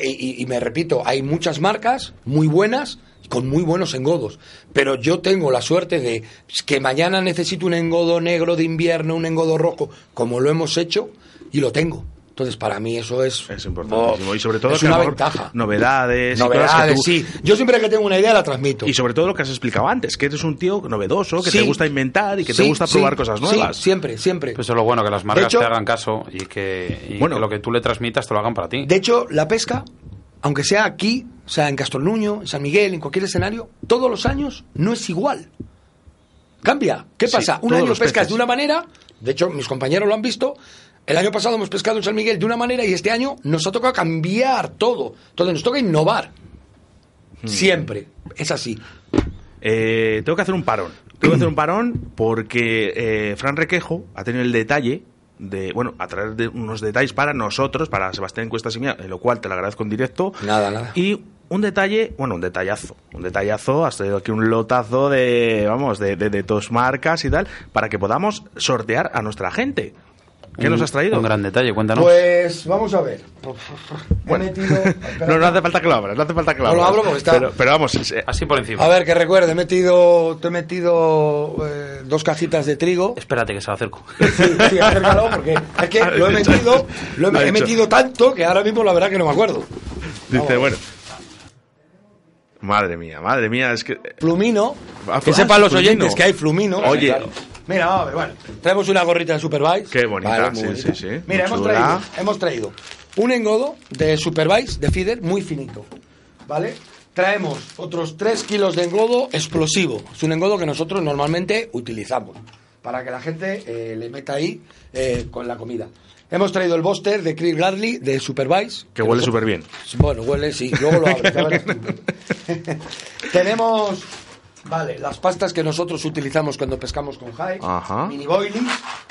y me repito, hay muchas marcas muy buenas con muy buenos engodos, pero yo tengo la suerte de que mañana necesito un engodo negro de invierno, un engodo rojo, como lo hemos hecho, y lo tengo. Entonces, para mí eso es... Es importantísimo. Oh, y sobre todo es que una ventaja. novedades, y cosas que Novedades, tú- sí. Yo siempre que tengo una idea la transmito. Y sobre todo lo que has explicado antes, que eres un tío novedoso, que Sí. te gusta inventar y que te gusta sí, probar cosas sí, nuevas. siempre, siempre. Pues eso es lo bueno, que las marcas hecho- te hagan caso y que, y Bueno. que lo que tú le transmitas te lo hagan para ti. De hecho, la pesca, aunque sea aquí, o sea, en Castornuño, en San Miguel, en cualquier escenario, todos los años no es igual. Cambia. ¿Qué Sí, pasa? Un todos año pescas peces. de una manera, de hecho, mis compañeros lo han visto. El año pasado hemos pescado en San Miguel de una manera y este año nos ha tocado cambiar todo. Entonces nos toca innovar. Hmm. Siempre. Es así. Eh, tengo que hacer un parón. Tengo que hacer un parón porque eh, Fran Requejo ha tenido el detalle de, bueno, a traer de unos detalles para nosotros, para Sebastián Cuestas y mía, en lo cual te lo agradezco en directo. Nada, nada. Y un detalle, bueno, un detallazo, un detallazo, has traído aquí un lotazo de, vamos, de, de, de tus marcas y tal, para que podamos sortear a nuestra gente. ¿Qué Un- nos has traído? Un gran detalle, cuéntanos. Pues vamos a ver. He metido- No, no hace falta que lo abras, no hace falta que lo No lo abro porque está- Pero, pero vamos, eh, Así por encima. A ver, que recuerde, he metido, te he metido eh, dos cajitas de trigo. Espérate que se lo acerco. Sí, sí, acércalo, porque es que lo he metido, lo he, metido tanto que ahora mismo la verdad que no me acuerdo. dice, bueno. Madre mía, madre mía, es que... Flumino, Ah, que ah, sepan los Flumino. oyentes que hay Flumino. Oye. Mira, vamos a ver, bueno, traemos una gorrita de Supervise. Qué bonita, muy sí, bonita. sí, sí, Mira, hemos traído, hemos traído un engodo de Supervise, de feeder, muy finito, ¿vale? Traemos otros 3 kilos de engodo explosivo. Es un engodo que nosotros normalmente utilizamos para que la gente eh, le meta ahí eh, con la comida. Hemos traído el Buster de Chris Gladley de Supervise. Que huele nosotros- súper bien. Bueno, huele, sí. Luego lo tú. Tenemos, vale, las pastas que nosotros utilizamos cuando pescamos con. Ajá. Mini boilies.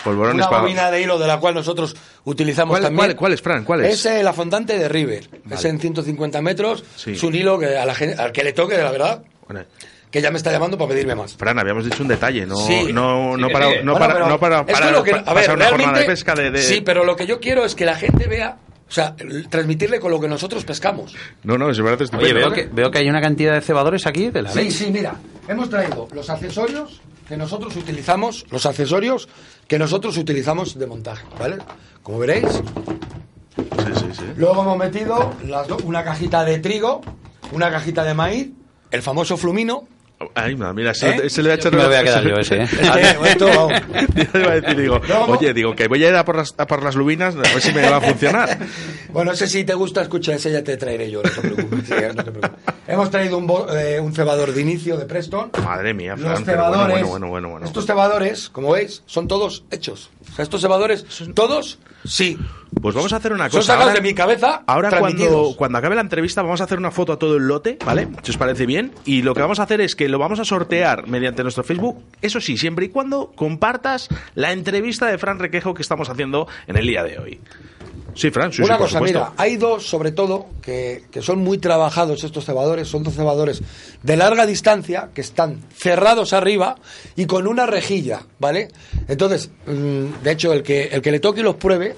Polvorones Una para- bobina de hilo de la cual nosotros utilizamos ¿Cuál- también. cuál- cuál es, Fran? ¿Cuál es? Es eh, la fondante de River. Es en 150 metros. Sí. Es un hilo que a la gen- al que le toque, la verdad, Bueno, que ya me está llamando para pedirme más. Fran, habíamos dicho un detalle, no, Sí. no, no para, no Bueno, para, pero no para, es que para- lo que- a ver, pasar una jornada de realmente- pesca de, de- Sí, pero lo que yo quiero es que la gente vea, o sea, transmitirle con lo que nosotros pescamos. No, no, parece Oye, estupendo. veo que, veo que hay una cantidad de cebadores aquí de la Sí, sí, mira, hemos traído los accesorios que nosotros utilizamos, los accesorios que nosotros utilizamos de montaje, ¿vale? Como veréis, Sí, sí, sí. luego hemos metido las do- una cajita de trigo, una cajita de maíz, el famoso flumino. Ay, mira, mira, se, ¿Eh? se le ha hecho... Me lo voy a quedar yo ese, ¿eh? Yo iba a decir, digo, oye, digo, que voy a ir a por las, a por las lubinas, a ver si me va a funcionar. Bueno, ese si te gusta, escucha, ese ya te traeré yo, no te preocupes. sí, no te preocupes. Hemos traído un, bo- eh, un cebador de inicio de Preston. Madre mía, Los cebadores, bueno, bueno, bueno, bueno. estos cebadores, como veis, son todos hechos. Estos cebadores, todos, sí. Pues vamos a hacer una Son cosa. sacados ahora- de mi cabeza, Ahora cuando, cuando acabe la entrevista vamos a hacer una foto a todo el lote, ¿vale? Si os parece bien. Y lo que vamos a hacer es que lo vamos a sortear mediante nuestro Facebook. Eso sí, siempre y cuando compartas la entrevista de Fran Requejo que estamos haciendo en el día de hoy. Sí, Fran, sí, Una sí, cosa, mira, hay dos, sobre todo, que, que son muy trabajados estos cebadores, son dos cebadores de larga distancia, que están cerrados arriba y con una rejilla, ¿vale? Entonces, mm, de hecho, el que, el que le toque y los pruebe,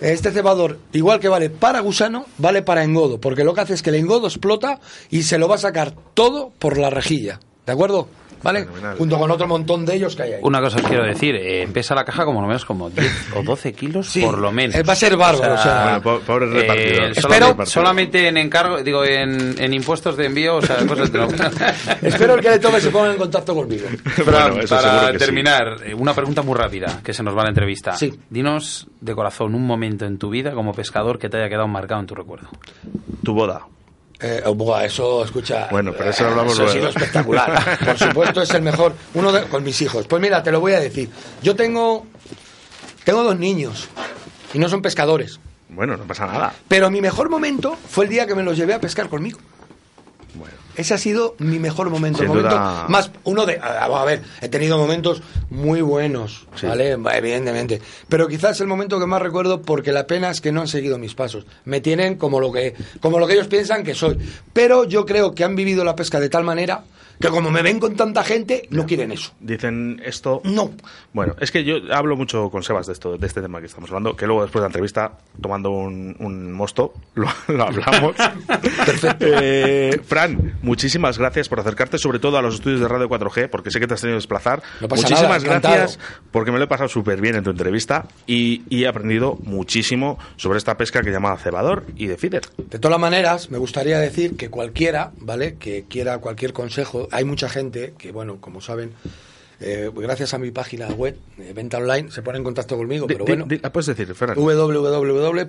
este cebador, igual que vale para gusano, vale para engodo, porque lo que hace es que el engodo explota y se lo va a sacar todo por la rejilla, ¿de acuerdo? ¿Vale? Fenomenal. Junto con otro montón de ellos que hay ahí. Una cosa os quiero decir, eh, pesa la caja como lo menos como 10 o 12 kilos Sí, por lo menos. eh, va a ser bárbaro, o sea, Bueno, pobres repartidores. solamente, Espero- repartidores. solamente en encargo, digo, en, en impuestos de envío, o sea, cosas de Espero que el que le toque se ponga en contacto conmigo. Bueno, eso para que terminar, eh, una pregunta muy rápida, que se nos va a la entrevista. Sí. Dinos de corazón un momento en tu vida como pescador que te haya quedado marcado en tu recuerdo. Tu boda. Eh, oh, buah, eso, escucha. Bueno, pero eso hablamos eso ha sido espectacular. Por supuesto, es el mejor. Uno de- con mis hijos. Pues mira, te lo voy a decir. Yo tengo. Tengo dos niños. Y no son pescadores. Bueno, no pasa nada. Pero mi mejor momento fue el día que me los llevé a pescar conmigo. Ese ha sido mi mejor momento. Sin el momento duda. más uno de a a ver, he tenido momentos muy buenos, Sí. ¿vale? Evidentemente, pero quizás el momento que más recuerdo porque la pena es que no han seguido mis pasos. Me tienen como lo que como lo que ellos piensan que soy, pero yo creo que han vivido la pesca de tal manera que como me ven con tanta gente, no quieren eso. Dicen esto. No. Bueno, es que yo hablo mucho con Sebas de esto, de este tema que estamos hablando, que luego después de la entrevista, tomando un, un mosto, lo, lo hablamos. Eh, Fran, muchísimas gracias por acercarte, sobre todo a los estudios de Radio 4G, porque sé que te has tenido que desplazar. No pasa muchísimas nada, gracias, porque me lo he pasado súper bien en tu entrevista y, y he aprendido muchísimo sobre esta pesca que llama cebador y de feeder. De todas maneras, me gustaría decir que cualquiera, ¿vale? Que quiera cualquier consejo, hay mucha gente que, bueno, como saben, eh, gracias a mi página web, eh, Venta Online, se pone en contacto conmigo, pero bueno. di- puedes decir,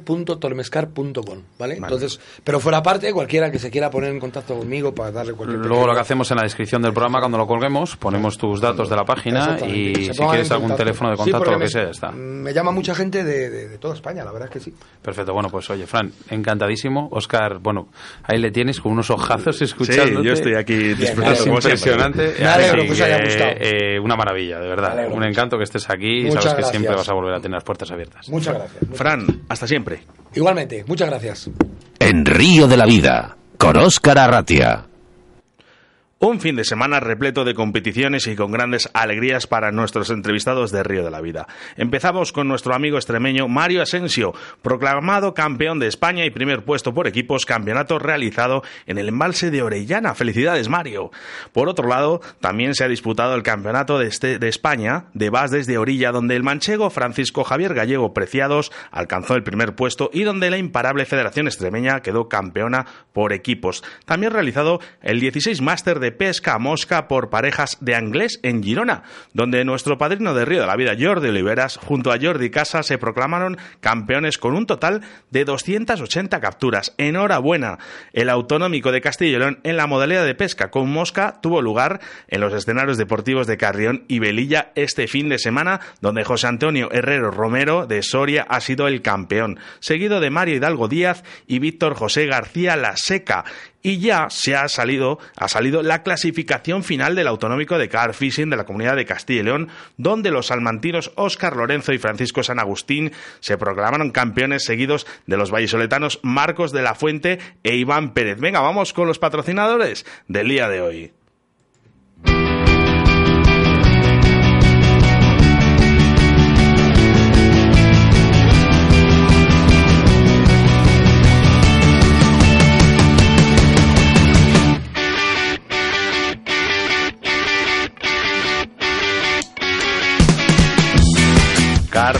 www.tormescar.com, ¿vale? Entonces, pero fuera parte, cualquiera que se quiera poner en contacto conmigo para darle cualquier Luego lo que hacemos en la descripción del programa, cuando lo colguemos, ponemos tus datos de la página y si quieres algún teléfono de Sí, contacto, porque lo que me- sea, está. Me llama mucha gente de, de- de toda España, la verdad es que sí. Perfecto, bueno, pues oye, Fran, encantadísimo. Oscar, bueno, ahí le tienes con unos ojazos Sí, escuchando. yo estoy aquí disfrutando Es impresionante. Me alegro que os haya gustado. eh, una maravilla, de verdad. alegro Un mucho. encanto que estés aquí y sabes que gracias. siempre vas a volver a tener las puertas abiertas. Muchas gracias. Fran, hasta siempre. Igualmente, muchas gracias. En Río de la Vida, con Óscar Arratia. Un fin de semana repleto de competiciones y con grandes alegrías para nuestros entrevistados de Río de la Vida. Empezamos con nuestro amigo extremeño Mario Asensio, proclamado campeón de España y primer puesto por equipos, campeonato realizado en el embalse de Orellana. Felicidades, Mario. Por otro lado, también se ha disputado el campeonato de, este- de España de Bas desde Orilla, donde el manchego Francisco Javier Gallego Preciados alcanzó el primer puesto y donde la imparable Federación Extremeña quedó campeona por equipos. También realizado el 16 Máster de Pesca a Mosca por parejas de Anglés en Girona, donde nuestro padrino de Río de la Vida, Jordi Oliveras, junto a Jordi Casa, se proclamaron campeones con un total de 280 capturas. Enhorabuena. El autonómico de León en la modalidad de pesca con mosca tuvo lugar en los escenarios deportivos de Carrión y Velilla este fin de semana, donde José Antonio Herrero Romero de Soria ha sido el campeón, seguido de Mario Hidalgo Díaz y Víctor José García La Seca. Y ya se ha salido, ha salido la clasificación final del autonómico de car fishing de la comunidad de Castilla y León, donde los salmantinos Óscar Lorenzo y Francisco San Agustín se proclamaron campeones seguidos de los vallisoletanos Marcos de la Fuente e Iván Pérez. Venga, vamos con los patrocinadores del día de hoy.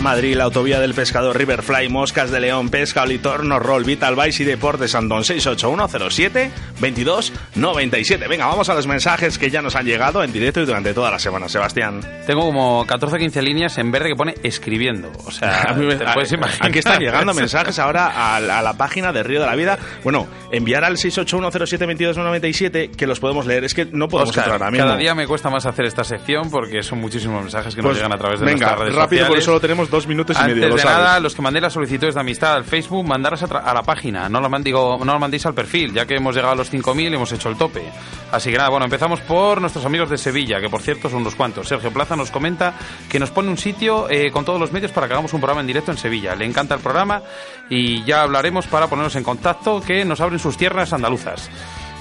Madrid, la autovía del pescador Riverfly, Moscas de León, Pesca, Olitorno, Roll, Vital Vice y Deportes Andón 68107 2297. Venga, vamos a los mensajes que ya nos han llegado en directo y durante toda la semana, Sebastián. Tengo como 14 o 15 líneas en verde que pone escribiendo. O sea, A mí me- te puedes a- imaginar. Aquí están llegando mensajes ahora a, la- a la página de Río de la Vida. Bueno, enviar al 681072297 que los podemos leer. Es que no podemos Oscar, entrar ahora mismo. cada día me cuesta más hacer esta sección porque son muchísimos mensajes que nos Pues, llegan a través de venga, nuestras redes rápido, sociales. porque solo tenemos dos minutos y Antes medio, lo de sabes. nada, los que mandéis las solicitudes de amistad al Facebook, mandarlas a, a la página, no lo, man- digo, no lo mandéis al perfil, ya que hemos llegado a los 5.000 y hemos hecho el tope. Así que nada, bueno, empezamos por nuestros amigos de Sevilla, que por cierto son unos cuantos. Sergio Plaza nos comenta que nos pone un sitio eh, con todos los medios para que hagamos un programa en directo en Sevilla. Le encanta el programa y ya hablaremos para ponernos en contacto, que nos abren sus tierras andaluzas.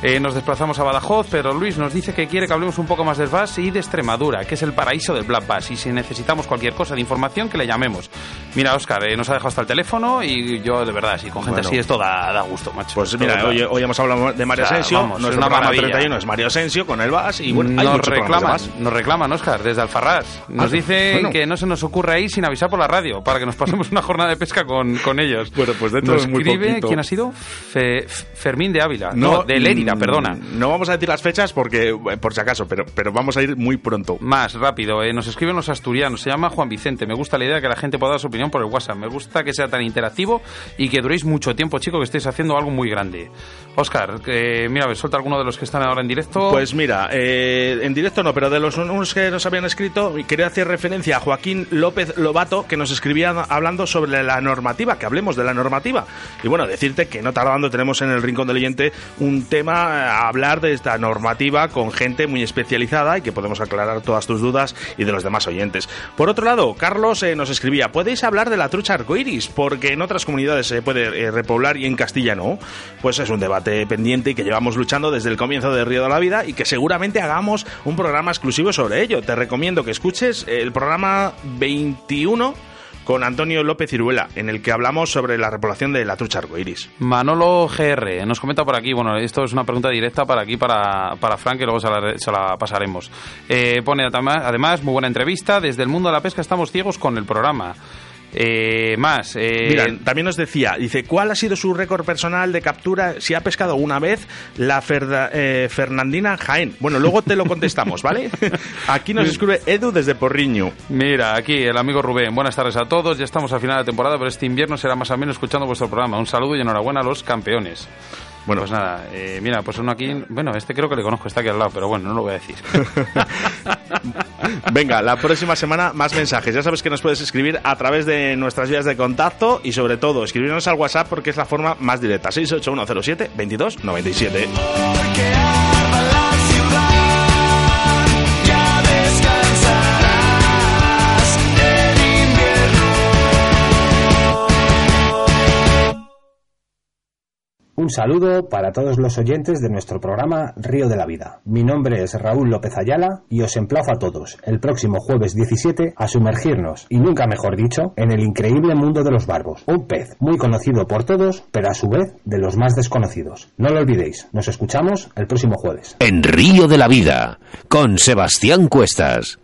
Eh, nos desplazamos a Badajoz, pero Luis nos dice que quiere que hablemos un poco más del Bass y de Extremadura, que es el paraíso del Black Bass. Y si necesitamos cualquier cosa de información, que le llamemos. Mira, Oscar, eh, nos ha dejado hasta el teléfono y yo, de verdad, si con gente Bueno. así esto da, da gusto, macho. Pues mira, hoy, hoy hemos hablado de Mario O sea, Asensio. vamos, es una maravilla. 31 es Mario Asensio con el VAS. Y bueno, hay nos de reclaman, nos reclaman, Oscar, desde Alfarrás. Nos Ah, dicen bueno. que no se nos ocurre ir sin avisar por la radio, para que nos pasemos una jornada de pesca con, con ellos. Bueno, pues dentro nos de muy escribe, poquito. ¿quién ha sido? Fe- Fermín de Ávila. No, de Lérida, mm, perdona. No vamos a decir las fechas porque, eh, por si acaso, pero, pero vamos a ir muy pronto. Más rápido, eh, nos escriben los asturianos, se llama Juan Vicente. Me gusta la idea de que la gente pueda dar su opinión por el WhatsApp. Me gusta que sea tan interactivo y que duréis mucho tiempo, chicos, que estéis haciendo algo muy grande. Oscar, que, mira, me suelta alguno de los que están ahora en directo. Pues mira, eh, en directo no, pero de los unos que nos habían escrito, quería hacer referencia a Joaquín López Lobato, que nos escribía hablando sobre la normativa, que hablemos de la normativa. Y bueno, decirte que no tardando tenemos en el Rincón del Oyente un tema hablar de esta normativa con gente muy especializada y que podemos aclarar todas tus dudas y de los demás oyentes. Por otro lado, Carlos eh, nos escribía, ¿podéis hablar de la trucha arcoiris? Porque en otras comunidades se puede eh, repoblar y en Castilla no. Pues es un debate pendiente y que llevamos luchando desde el comienzo de Río de la Vida y que seguramente hagamos un programa exclusivo sobre ello. Te recomiendo que escuches el programa 21 con Antonio López Ciruela, en el que hablamos sobre la repoblación de la trucha arcoiris. Manolo GR nos comenta por aquí, bueno, esto es una pregunta directa para aquí, para, para Frank, que luego se la, pasaremos. Eh, pone además, muy buena entrevista, desde el mundo de la pesca estamos ciegos con el programa. Eh, más. Eh, Mira, también nos decía, dice, ¿cuál ha sido su récord personal de captura si ha pescado una vez la eh, Fernandina Jaén? Bueno, luego te lo contestamos, ¿vale? Aquí nos escribe Edu desde Porriño. Mira, aquí el amigo Rubén. Buenas tardes a todos. Ya estamos a final de temporada, pero este invierno será más o menos escuchando vuestro programa. Un saludo y enhorabuena a los campeones. Bueno, pues nada, eh, mira, pues uno aquí, bueno, este creo que le conozco, está aquí al lado, pero bueno, no lo voy a decir. Venga, la próxima semana más mensajes. Ya sabes que nos puedes escribir a través de nuestras vías de contacto y sobre todo escribirnos al WhatsApp porque es la forma más directa. 68107 2297. Un saludo para todos los oyentes de nuestro programa Río de la Vida. Mi nombre es Raúl López Ayala y os emplazo a todos el próximo jueves 17 a sumergirnos, y nunca mejor dicho, en el increíble mundo de los barbos. Un pez muy conocido por todos, pero a su vez de los más desconocidos. No lo olvidéis, nos escuchamos el próximo jueves. En Río de la Vida, con Sebastián Cuestas.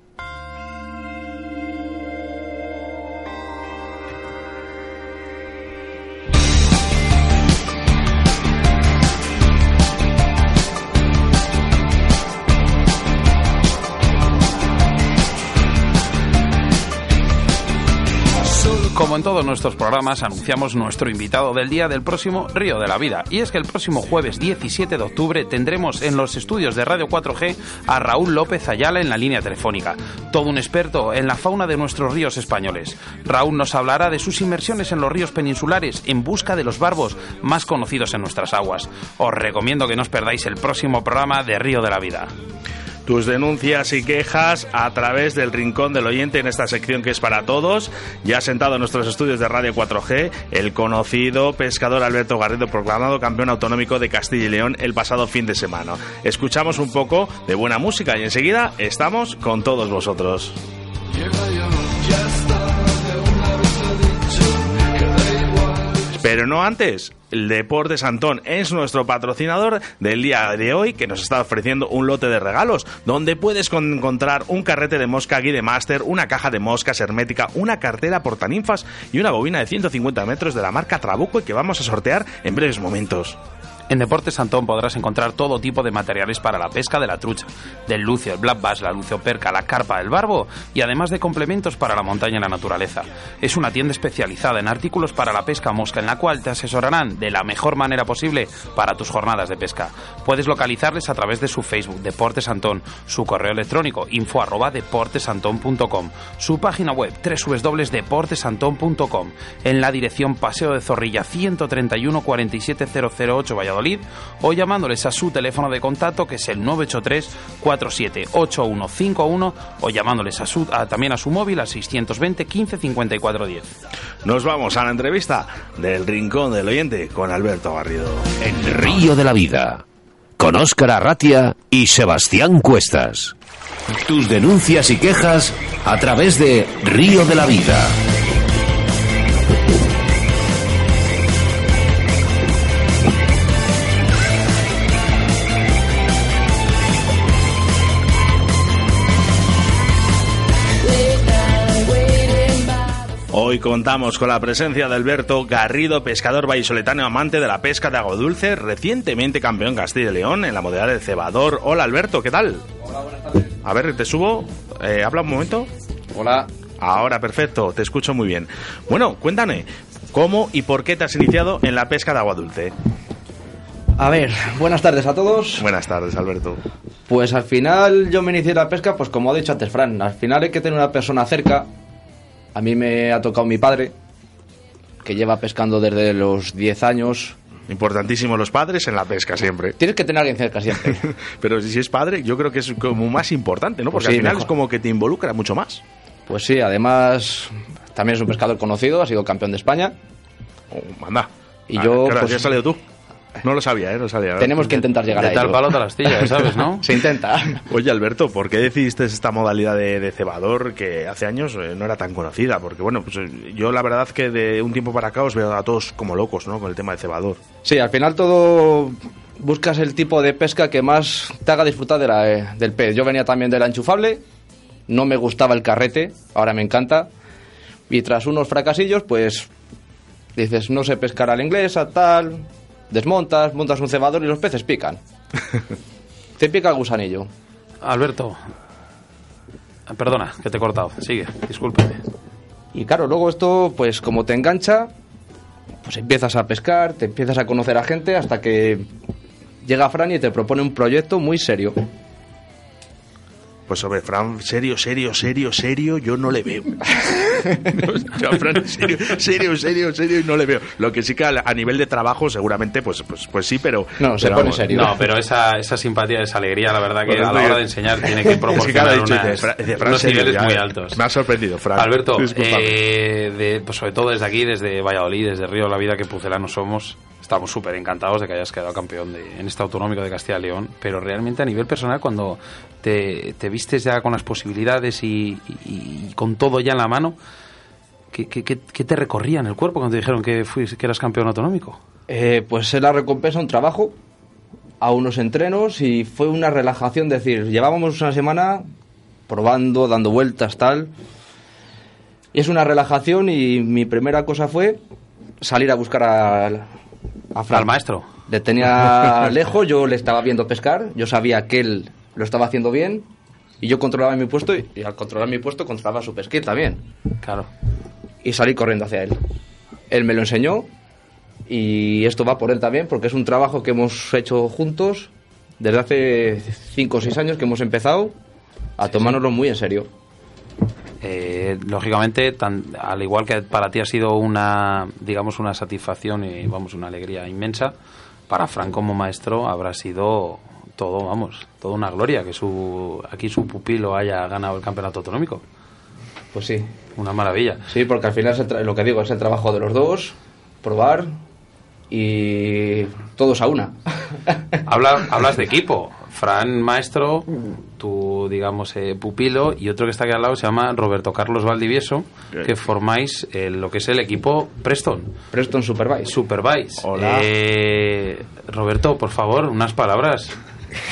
En todos nuestros programas, anunciamos nuestro invitado del día del próximo Río de la Vida. Y es que el próximo jueves 17 de octubre tendremos en los estudios de Radio 4G a Raúl López Ayala en la línea telefónica, todo un experto en la fauna de nuestros ríos españoles. Raúl nos hablará de sus inmersiones en los ríos peninsulares en busca de los barbos más conocidos en nuestras aguas. Os recomiendo que no os perdáis el próximo programa de Río de la Vida tus denuncias y quejas a través del Rincón del Oyente en esta sección que es para todos. Ya sentado en nuestros estudios de Radio 4G, el conocido pescador Alberto Garrido, proclamado campeón autonómico de Castilla y León el pasado fin de semana. Escuchamos un poco de buena música y enseguida estamos con todos vosotros. Pero no antes, Deportes Antón es nuestro patrocinador del día de hoy que nos está ofreciendo un lote de regalos donde puedes encontrar un carrete de mosca Guide Master, una caja de moscas hermética, una cartera portaninfas y una bobina de 150 metros de la marca Trabuco que vamos a sortear en breves momentos. En Deportes Santón podrás encontrar todo tipo de materiales para la pesca de la trucha, del lucio, el black bass, la perca, la carpa, el barbo y además de complementos para la montaña y la naturaleza. Es una tienda especializada en artículos para la pesca mosca en la cual te asesorarán de la mejor manera posible para tus jornadas de pesca. Puedes localizarles a través de su Facebook Deportes Antón, su correo electrónico info arroba deportesantón.com, su página web www.deportesantón.com, en la dirección Paseo de Zorrilla 131 47008 Valladolid o llamándoles a su teléfono de contacto que es el 983 478151 o llamándoles a su, también a su móvil al 620 15 54 10. Nos vamos a la entrevista del Rincón del Oyente con Alberto Garrido. En Río de la Vida, con Óscar Arratia y Sebastián Cuestas. Tus denuncias y quejas a través de Río de la Vida. Hoy contamos con la presencia de Alberto Garrido, pescador vallisoletano amante de la pesca de agua dulce, recientemente campeón Castilla y León en la modalidad de cebador. Hola Alberto, ¿qué tal? Hola, buenas tardes. A ver, te subo. Eh, habla un momento. Hola. Ahora, perfecto, te escucho muy bien. Bueno, cuéntame, ¿cómo y por qué te has iniciado en la pesca de agua dulce? A ver, buenas tardes a todos. Buenas tardes, Alberto. Pues al final yo me inicié en la pesca, pues como ha dicho antes Fran, al final hay que tener una persona cerca. A mí me ha tocado mi padre, que lleva pescando desde los 10 años. Importantísimo los padres en la pesca siempre. Tienes que tener a alguien cerca siempre. Pero si es padre, yo creo que es como más importante, ¿no? Porque Pues sí, al final mejor. es como que te involucra mucho más. Pues sí, además también es un pescador conocido, ha sido campeón de España. Oh, manda. Y Ah, yo, claro, pues- ya has salido tú. No lo sabía, ¿eh? No sabía. Tenemos que intentar llegar De a tal ello. palo tal astilla, ¿sabes, no? Se intenta. Oye, Alberto, ¿por qué decidiste esta modalidad de, de cebador que hace años eh, no era tan conocida? Porque, bueno, pues eh, yo la verdad que de un tiempo para acá os veo a todos como locos, ¿no? Con el tema de cebador. Sí, al final todo buscas el tipo de pesca que más te haga disfrutar de la, eh, del pez. Yo venía también de la enchufable, no me gustaba el carrete, ahora me encanta. Y tras unos fracasillos, pues dices, no sé pescar a la inglesa, tal, desmontas, montas un cebador y los peces pican. te pica el gusanillo. Alberto. Perdona, que te he cortado. Sigue, discúlpeme. Y claro, luego esto, pues como te engancha, pues empiezas a pescar, te empiezas a conocer a gente hasta que llega Fran y te propone un proyecto muy serio. Pues sobre Fran, serio, serio, serio, serio, yo no le veo. Yo a Fran, serio, serio, serio, serio, no le veo. Lo que sí que a, a nivel de trabajo seguramente, pues, pues, pues sí, pero... No, se pero pone vamos, serio. No, pero esa, esa simpatía, esa alegría, la verdad que Bueno, a la hora de enseñar tiene que Es que claro, proporcionar he dicho, unas- dice, Fran- dice, Fran, unos serio, niveles ya, muy altos. Me ha sorprendido, Fran. Alberto, eh, de- pues sobre todo desde aquí, desde Valladolid, desde Río de la Vida, que pucelanos somos, estamos súper encantados de que hayas quedado campeón de- en este autonómico de Castilla y León, pero realmente a nivel personal, cuando te, te vistes ya con las posibilidades y, con todo ya en la mano, ¿qué, qué- qué- te recorría en el cuerpo cuando te dijeron que, fuis- que eras campeón autonómico? Eh, pues es la recompensa, un trabajo, a unos entrenos y fue una relajación, decir, llevábamos una semana probando, dando vueltas, tal. Y es una relajación y mi primera cosa fue salir a buscar a, a Fran. Al maestro. Le tenía lejos, yo le estaba viendo pescar, yo sabía que él lo estaba haciendo bien y yo controlaba mi puesto y, y al controlar mi puesto controlaba su pesquín también. Claro. Y salí corriendo hacia él. Él me lo enseñó y esto va por él también porque es un trabajo que hemos hecho juntos desde hace 5 o 6 años que hemos empezado a tomárnoslo muy en serio. Eh, lógicamente, tan- al igual que para ti ha sido una, digamos, una satisfacción y vamos, una alegría inmensa, para Fran como maestro habrá sido todo, vamos, toda una gloria que su aquí su pupilo haya ganado el campeonato autonómico. Pues sí, Una maravilla. sí, porque al final es lo que digo es el trabajo de los dos, probar y todos a una. Habla- hablas de equipo. Fran maestro, tu, digamos, eh, pupilo, y otro que está aquí al lado se llama Roberto Carlos Valdivieso, que formáis eh, lo que es el equipo Preston. Preston Supervise. Supervise. Hola. Eh, Roberto, por favor, unas palabras.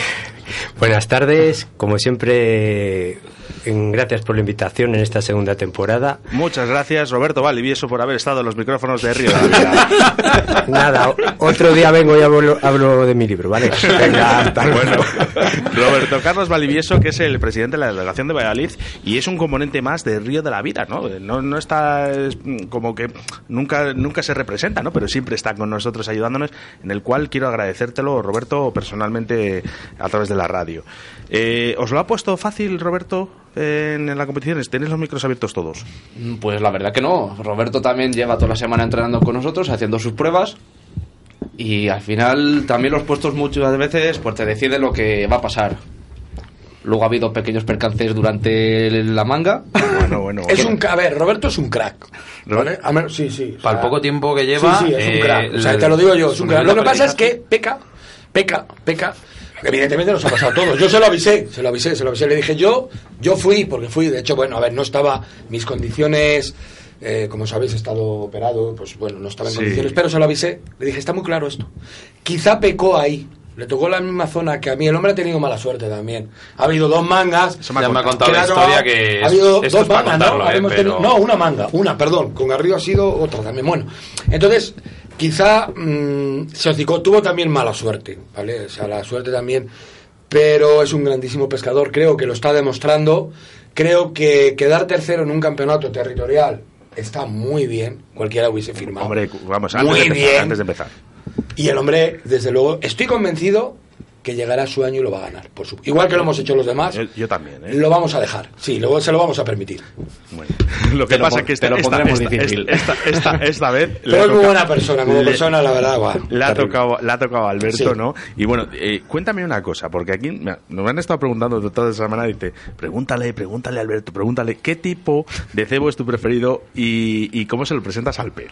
Buenas tardes, como siempre, gracias por la invitación en esta segunda temporada. Muchas gracias, Roberto Valdivieso, por haber estado en los micrófonos de Río de la Vida. Nada, otro día vengo y hablo, hablo de mi libro, ¿vale? Venga, hasta. Bueno, Roberto Carlos Valdivieso, que es el presidente de la delegación de Valladolid y es un componente más de Río de la Vida, ¿no? No, no está es, como que nunca, nunca se representa, ¿no? Pero siempre está con nosotros ayudándonos, en el cual quiero agradecértelo, Roberto, personalmente a través de la radio. Eh, ¿Os lo ha puesto fácil, Roberto, en, en la competición? ¿Tenéis los micros abiertos todos? Mm, Pues la verdad que no. Roberto también lleva toda la semana entrenando con nosotros, haciendo sus pruebas. Y al final también los puestos muchas veces pues te decide lo que va a pasar. Luego ha habido pequeños percances durante la manga. Bueno, bueno. Es un, a ver, Roberto es un crack. ¿vale? A ver, sí, sí. o Para el sea, poco tiempo que lleva. Sí, sí, es un eh, crack. O sea, te lo digo yo, es un crack. Lo que pasa es que peca, peca, peca. Evidentemente nos ha pasado a todos. Yo se lo avisé, se lo avisé, se lo avisé. Le dije, yo, yo fui, porque fui, de hecho, bueno, a ver, no estaba, mis condiciones, eh, como sabéis, he estado operado, pues bueno, no estaba en Sí. condiciones, pero se lo avisé. Le dije, está muy claro esto. Quizá pecó ahí. Le tocó la misma zona que a mí. El hombre ha tenido mala suerte también. Ha habido dos mangas. Eso me ha Ya me ha contado. la historia que ha habido esto dos mangas, ¿no? eh, pero- tenido- no, una manga, una, perdón. Con Garrido ha sido otra también. Bueno, entonces, quizá mm, hocicó, tuvo también mala suerte, ¿vale? O sea, la suerte también pero es un grandísimo pescador, creo que lo está demostrando. Creo que quedar tercero en un campeonato territorial está muy bien, cualquiera hubiese firmado. Hombre, vamos, antes, muy de empezar, bien. antes de empezar. Y el hombre, desde luego, estoy convencido que llegará su año y lo va a ganar. Por su... Igual que lo hemos hecho los demás, Yo, yo también, ¿eh? lo vamos a dejar. Sí, luego se lo vamos a permitir. Bueno, lo que Te lo pasa es que esta, lo esta, pondremos esta- difícil. esta- esta- esta vez... Pero es muy buena persona, como le- persona, la verdad, guau, Le ha, tocado, le ha tocado Alberto, Sí. ¿no? Y bueno, eh, cuéntame una cosa, porque aquí me- nos han estado preguntando toda esa semana, dice, pregúntale, pregúntale Alberto, pregúntale, ¿qué tipo de cebo es tu preferido y, y cómo se lo presentas al pez?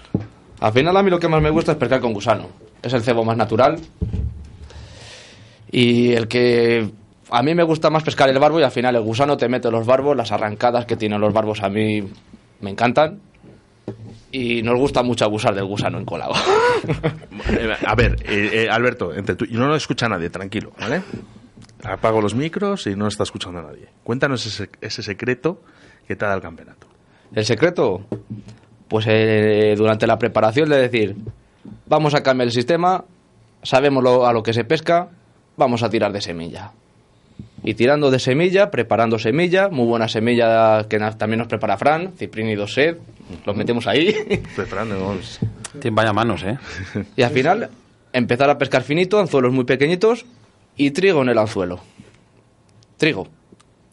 Al final a mí lo que más me gusta es pescar con gusano. Es el cebo más natural. Y el que a mí me gusta más pescar el barbo y al final el gusano te mete los barbos, las arrancadas que tienen los barbos a mí me encantan. Y nos gusta mucho abusar del gusano encolado. Eh, A ver, eh, eh, Alberto, entre tú, y no lo escucha nadie, tranquilo, ¿vale? Apago los micros y no está escuchando a nadie. Cuéntanos ese, ese secreto que te da el campeonato. El secreto, pues eh, durante la preparación de decir, vamos a cambiar el sistema, sabemos lo- a lo que se pesca, vamos a tirar de semilla. Y tirando de semilla, preparando semilla, muy buena semilla que también nos prepara Fran, Ciprini y Doset, los metemos ahí. Tiene vaya manos, ¿eh? y al final, empezar a pescar finito, anzuelos muy pequeñitos y trigo en el anzuelo. Trigo.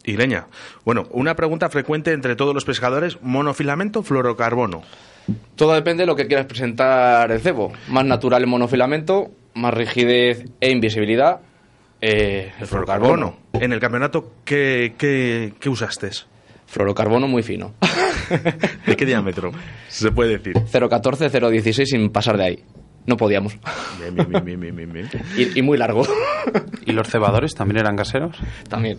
Y leña. Bueno, una pregunta frecuente entre todos los pescadores, monofilamento o fluorocarbono. Todo depende de lo que quieras presentar el cebo. Más natural el monofilamento, más rigidez e invisibilidad. Eh, el fluorocarbono. En el campeonato, ¿qué, qué, qué usaste? Fluorocarbono muy fino. ¿De qué diámetro? Se puede decir. 0,14, 0,16 sin pasar de ahí. No podíamos. Bien, bien, bien, bien, bien, bien, bien. Y, y muy largo. ¿Y los cebadores también eran caseros? También.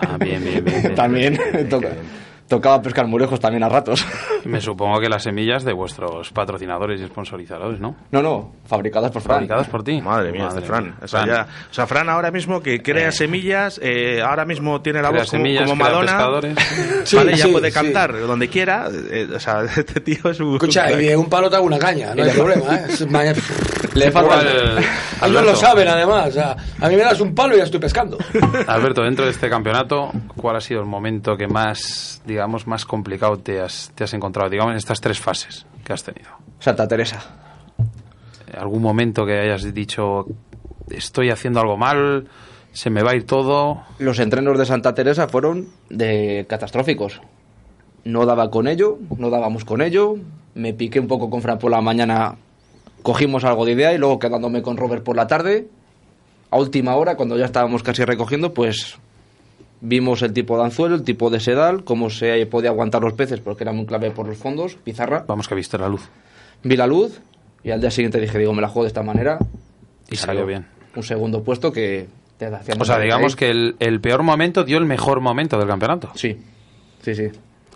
Ah, bien, bien, bien. bien. También. Toca- tocaba pescar muy lejos también a ratos. Me supongo que las semillas de vuestros patrocinadores y sponsorizadores, ¿no? No, no. Fabricadas por Fran. Fabricadas por ti. Madre mía, Madre este Fran. mía. O sea, Fran. ya- o sea, Fran ahora mismo que crea Eh. semillas, eh, ahora mismo tiene la Crea voz como, semillas, como Madonna. Sí, vale, ya sí, puede sí. cantar donde quiera. eh, o sea, este tío es un. Escucha, y de un palo te hago una caña, no hay problema, ¿eh? Le falta Ellos Alberto, lo saben, además. o sea, a mí me das un palo y ya estoy pescando. Alberto, dentro de este campeonato, ¿cuál ha sido el momento que más, digamos, más complicado te has, te has encontrado, digamos, en estas tres fases que has tenido? Santa Teresa. ¿Algún momento que hayas dicho, estoy haciendo algo mal, se me va a ir todo? Los entrenos de Santa Teresa fueron de catastróficos. No daba con ello, no dábamos con ello. Me piqué un poco con Fran por la mañana, cogimos algo de idea y luego quedándome con Robert por la tarde. A última hora, cuando ya estábamos casi recogiendo, pues vimos el tipo de anzuelo, el tipo de sedal, cómo se podía aguantar los peces, porque era muy clave por los fondos, pizarra. Vamos que viste la luz. Vi la luz y al día siguiente dije, digo, me la juego de esta manera. Y salió bien. Un segundo puesto que te hacía O sea, digamos ahí. que el, el peor momento dio el mejor momento del campeonato. Sí, sí, sí.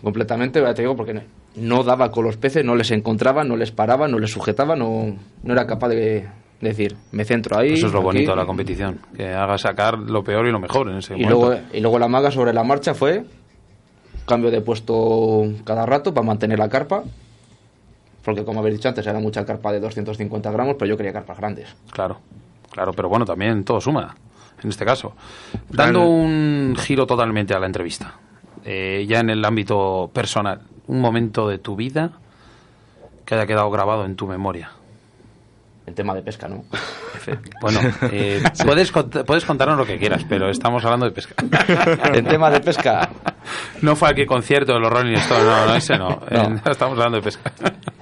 Completamente, ya te digo, porque no, no daba con los peces, no les encontraba, no les paraba, no les sujetaba, no, no era capaz de decir, me centro ahí. Eso es lo aquí. bonito de la competición, que haga sacar lo peor y lo mejor en ese Y momento. luego, y luego la maga sobre la marcha fue cambio de puesto cada rato para mantener la carpa. Porque como habéis dicho antes, era mucha carpa de 250 gramos, pero yo quería carpas grandes. Claro, claro, pero bueno, también todo suma, en este caso. Dando un giro totalmente a la entrevista, eh, ya en el ámbito personal, un momento de tu vida que haya quedado grabado en tu memoria. El tema de pesca, ¿no? Bueno, eh, puedes, cont- puedes contarnos lo que quieras, pero estamos hablando de pesca. El tema de pesca. No fue aquel concierto de los Rolling Stones, no, no, ese no. No. Eh, estamos hablando de pesca.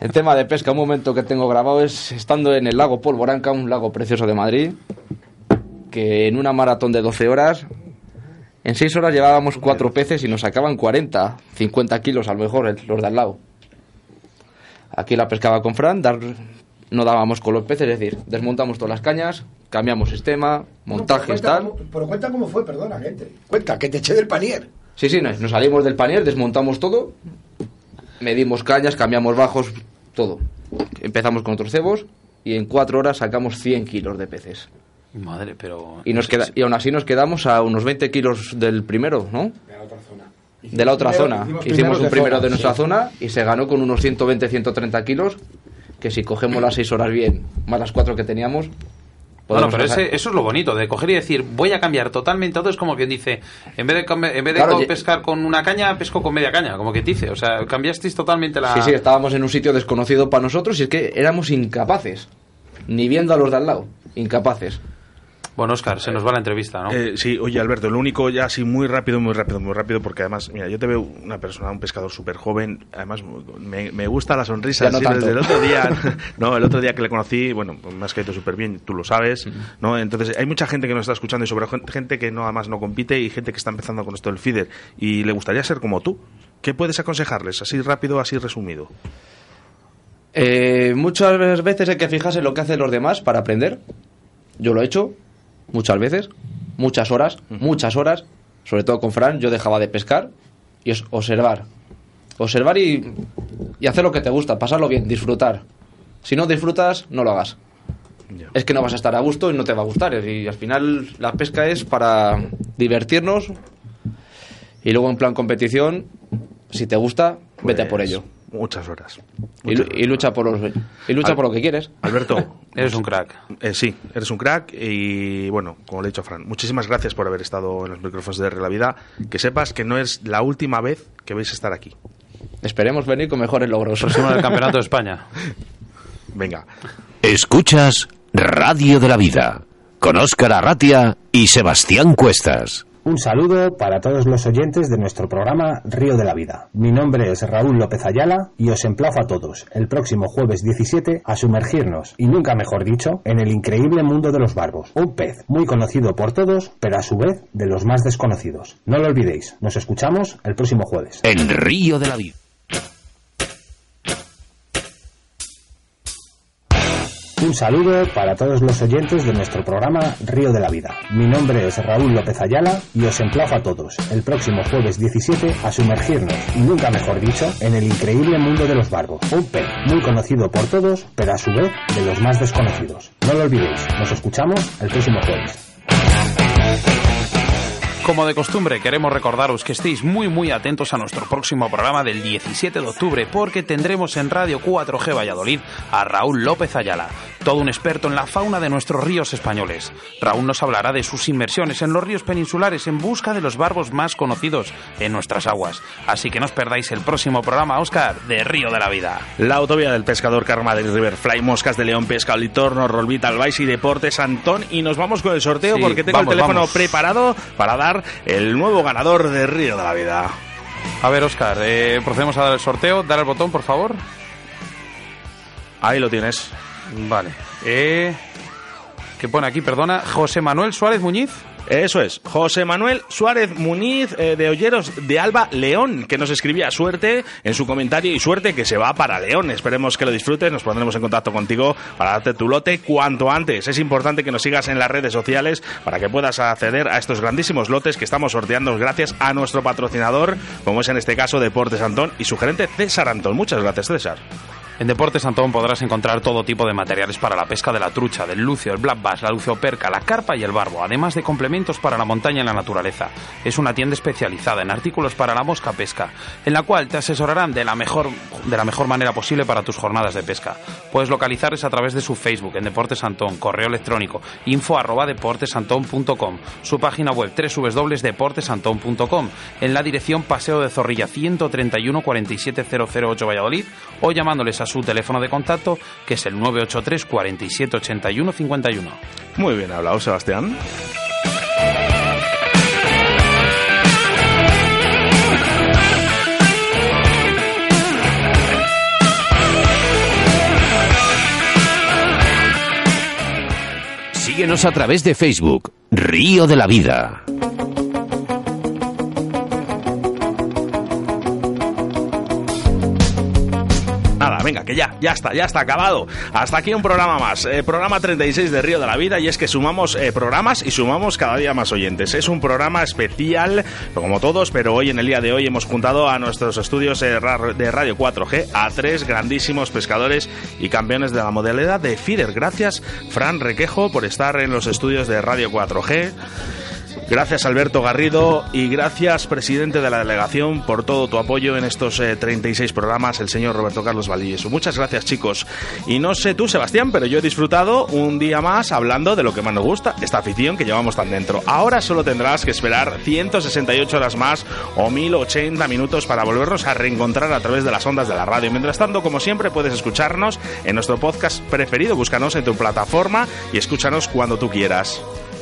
El tema de pesca, un momento que tengo grabado es estando en el lago Polvoranca, un lago precioso de Madrid, que en una maratón de 12 horas, en 6 horas llevábamos cuatro peces y nos sacaban 40, 50 kilos a lo mejor los de al lado. Aquí la pescaba con Fran, dar, no dábamos con los peces, es decir, desmontamos todas las cañas, cambiamos sistema, montajes, tal. pero cuenta cómo fue, perdona, gente. Cuenta, que te eché del panier. Sí, sí, nos, nos salimos del panier, desmontamos todo, medimos cañas, cambiamos bajos, todo. Empezamos con otros cebos y en cuatro horas sacamos 100 kilos de peces. Madre, pero... Y, nos queda, y aún así nos quedamos a unos 20 kilos del primero, ¿no? De la otra zona. De la otra zona. hicimos Hicimos, un de primero zona, de nuestra sí. zona y se ganó con unos 120, 130 kilos, que si cogemos las 6 horas bien, más las 4 que teníamos, Bueno, pero ese, eso es lo bonito, de coger y decir, voy a cambiar totalmente todo. Es como quien dice, en vez de, en vez de pescar con una caña, pesco con media caña, como que dice. O sea, cambiasteis totalmente la. Sí, sí, estábamos en un sitio desconocido para nosotros y es que éramos incapaces, ni viendo a los de al lado, incapaces. Bueno, Oscar, se nos va la entrevista, ¿no? Eh, sí, oye, Alberto, lo único ya así muy rápido, muy rápido, muy rápido, porque además, mira, yo te veo una persona, un pescador súper joven, además me, me, gusta la sonrisa. no desde el otro día, no, el otro día que le conocí, bueno, me has caído súper bien, tú lo sabes, ¿no? Entonces, hay mucha gente que nos está escuchando y sobre gente que no, además no compite y gente que está empezando con esto del feeder y le gustaría ser como tú. ¿Qué puedes aconsejarles, así rápido, así resumido? Eh, muchas veces hay que fijarse en lo que hacen los demás para aprender. Yo lo he hecho, muchas veces, muchas horas, muchas horas, sobre todo con Fran, yo dejaba de pescar y es observar. Observar y, y hacer lo que te gusta, pasarlo bien, disfrutar. Si no disfrutas, no lo hagas. Es que no vas a estar a gusto y no te va a gustar. Y al final la pesca es para divertirnos y luego en plan competición, si te gusta, vete por pues ello. Muchas horas. y, lucha por los, y lucha por lo que quieres. Alberto, eres un crack. Eh, sí, eres un crack y bueno, como le he dicho a Fran, muchísimas gracias por haber estado en los micrófonos de la Vida. Que sepas que no es la última vez que vais a estar aquí. Esperemos venir con mejores logros. Próximo del Campeonato de España. Venga. Escuchas Radio de la Vida con Óscar Arratia y Sebastián Cuestas. Un saludo para todos los oyentes de nuestro programa Río de la Vida. Mi nombre es Raúl López Ayala y os emplazo a todos el próximo jueves 17 a sumergirnos, y nunca mejor dicho, en el increíble mundo de los barbos. Un pez muy conocido por todos, pero a su vez de los más desconocidos. No lo olvidéis, nos escuchamos el próximo jueves. El Río de la Vida. Un saludo para todos los oyentes de nuestro programa Río de la Vida. Mi nombre es Raúl López Ayala y os emplazo a todos el próximo jueves 17 a sumergirnos, y nunca mejor dicho, en el increíble mundo de los barbos. Un pez muy conocido por todos, pero a su vez de los más desconocidos. No lo olvidéis, nos escuchamos el próximo jueves. Como de costumbre, queremos recordaros que estéis muy muy atentos a nuestro próximo programa del 17 de octubre, porque tendremos en Radio 4G Valladolid a Raúl López Ayala, todo un experto en la fauna de nuestros ríos españoles. Raúl nos hablará de sus inmersiones en los ríos peninsulares en busca de los barbos más conocidos en nuestras aguas. Así que no os perdáis el próximo programa, Oscar, de Río de la Vida. La autovía del pescador Karma del Riverfly, Moscas de León, Pesca, Litorno, Rolvita, Albais y Deportes Antón. Y nos vamos con el sorteo porque tengo el teléfono preparado para dar el nuevo ganador de Río de la Vida. A ver, Oscar, eh, procedemos a dar el sorteo. Dar el botón, por favor. Ahí lo tienes. Vale. Eh, ¿Qué pone aquí? Perdona. José Manuel Suárez Muñiz. Eso es, José Manuel Suárez Muniz eh, de Olleros de Alba León, que nos escribía suerte en su comentario y suerte que se va para León. Esperemos que lo disfrutes, nos pondremos en contacto contigo para darte tu lote cuanto antes. Es importante que nos sigas en las redes sociales para que puedas acceder a estos grandísimos lotes que estamos sorteando gracias a nuestro patrocinador, como es en este caso Deportes Antón y su gerente César Antón. Muchas gracias, César. En Deportes Antón podrás encontrar todo tipo de materiales para la pesca de la trucha, del lucio, el black bass, la lucioperca, la carpa y el barbo, además de complementos para la montaña y la naturaleza. Es una tienda especializada en artículos para la mosca pesca, en la cual te asesorarán de la mejor, de la mejor manera posible para tus jornadas de pesca. Puedes localizarles a través de su Facebook en Deportes Antón, correo electrónico info arroba deportesantón.com, su página web www.deportesantón.com, en la dirección Paseo de Zorrilla 131 47008 Valladolid o llamándoles a su teléfono de contacto, que es el 983 47 81 51. Muy bien hablado, Sebastián. Síguenos a través de Facebook, Río de la Vida. Ya, ya está, ya está acabado. Hasta aquí un programa más, eh, programa 36 de Río de la Vida, y es que sumamos eh, programas y sumamos cada día más oyentes. Es un programa especial, como todos, pero hoy en el día de hoy hemos juntado a nuestros estudios de Radio 4G a tres grandísimos pescadores y campeones de la modalidad de feeder. Gracias, Fran Requejo, por estar en los estudios de Radio 4G. Gracias Alberto Garrido y gracias presidente de la delegación por todo tu apoyo en estos 36 programas, el señor Roberto Carlos Valdivieso. Muchas gracias chicos. Y no sé tú Sebastián, pero yo he disfrutado un día más hablando de lo que más nos gusta, esta afición que llevamos tan dentro. Ahora solo tendrás que esperar 168 horas más o 1080 minutos para volvernos a reencontrar a través de las ondas de la radio. Mientras tanto, como siempre, puedes escucharnos en nuestro podcast preferido. Búscanos en tu plataforma y escúchanos cuando tú quieras.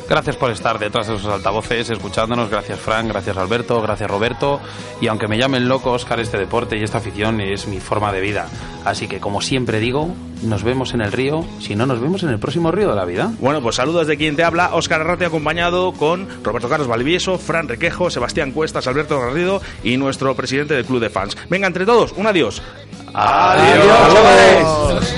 Gracias por estar detrás de esos altavoces, escuchándonos. Gracias, Fran. Gracias, Alberto. Gracias, Roberto. Y aunque me llamen loco, Oscar, este deporte y esta afición es mi forma de vida. Así que, como siempre digo, nos vemos en el río, si no nos vemos en el próximo río de la vida. Bueno, pues saludos de quien te habla, Oscar Arrate, acompañado con Roberto Carlos Valvieso, Fran Requejo, Sebastián Cuestas, Alberto Garrido y nuestro presidente del Club de Fans. Venga, entre todos, un adiós. Adiós. adiós.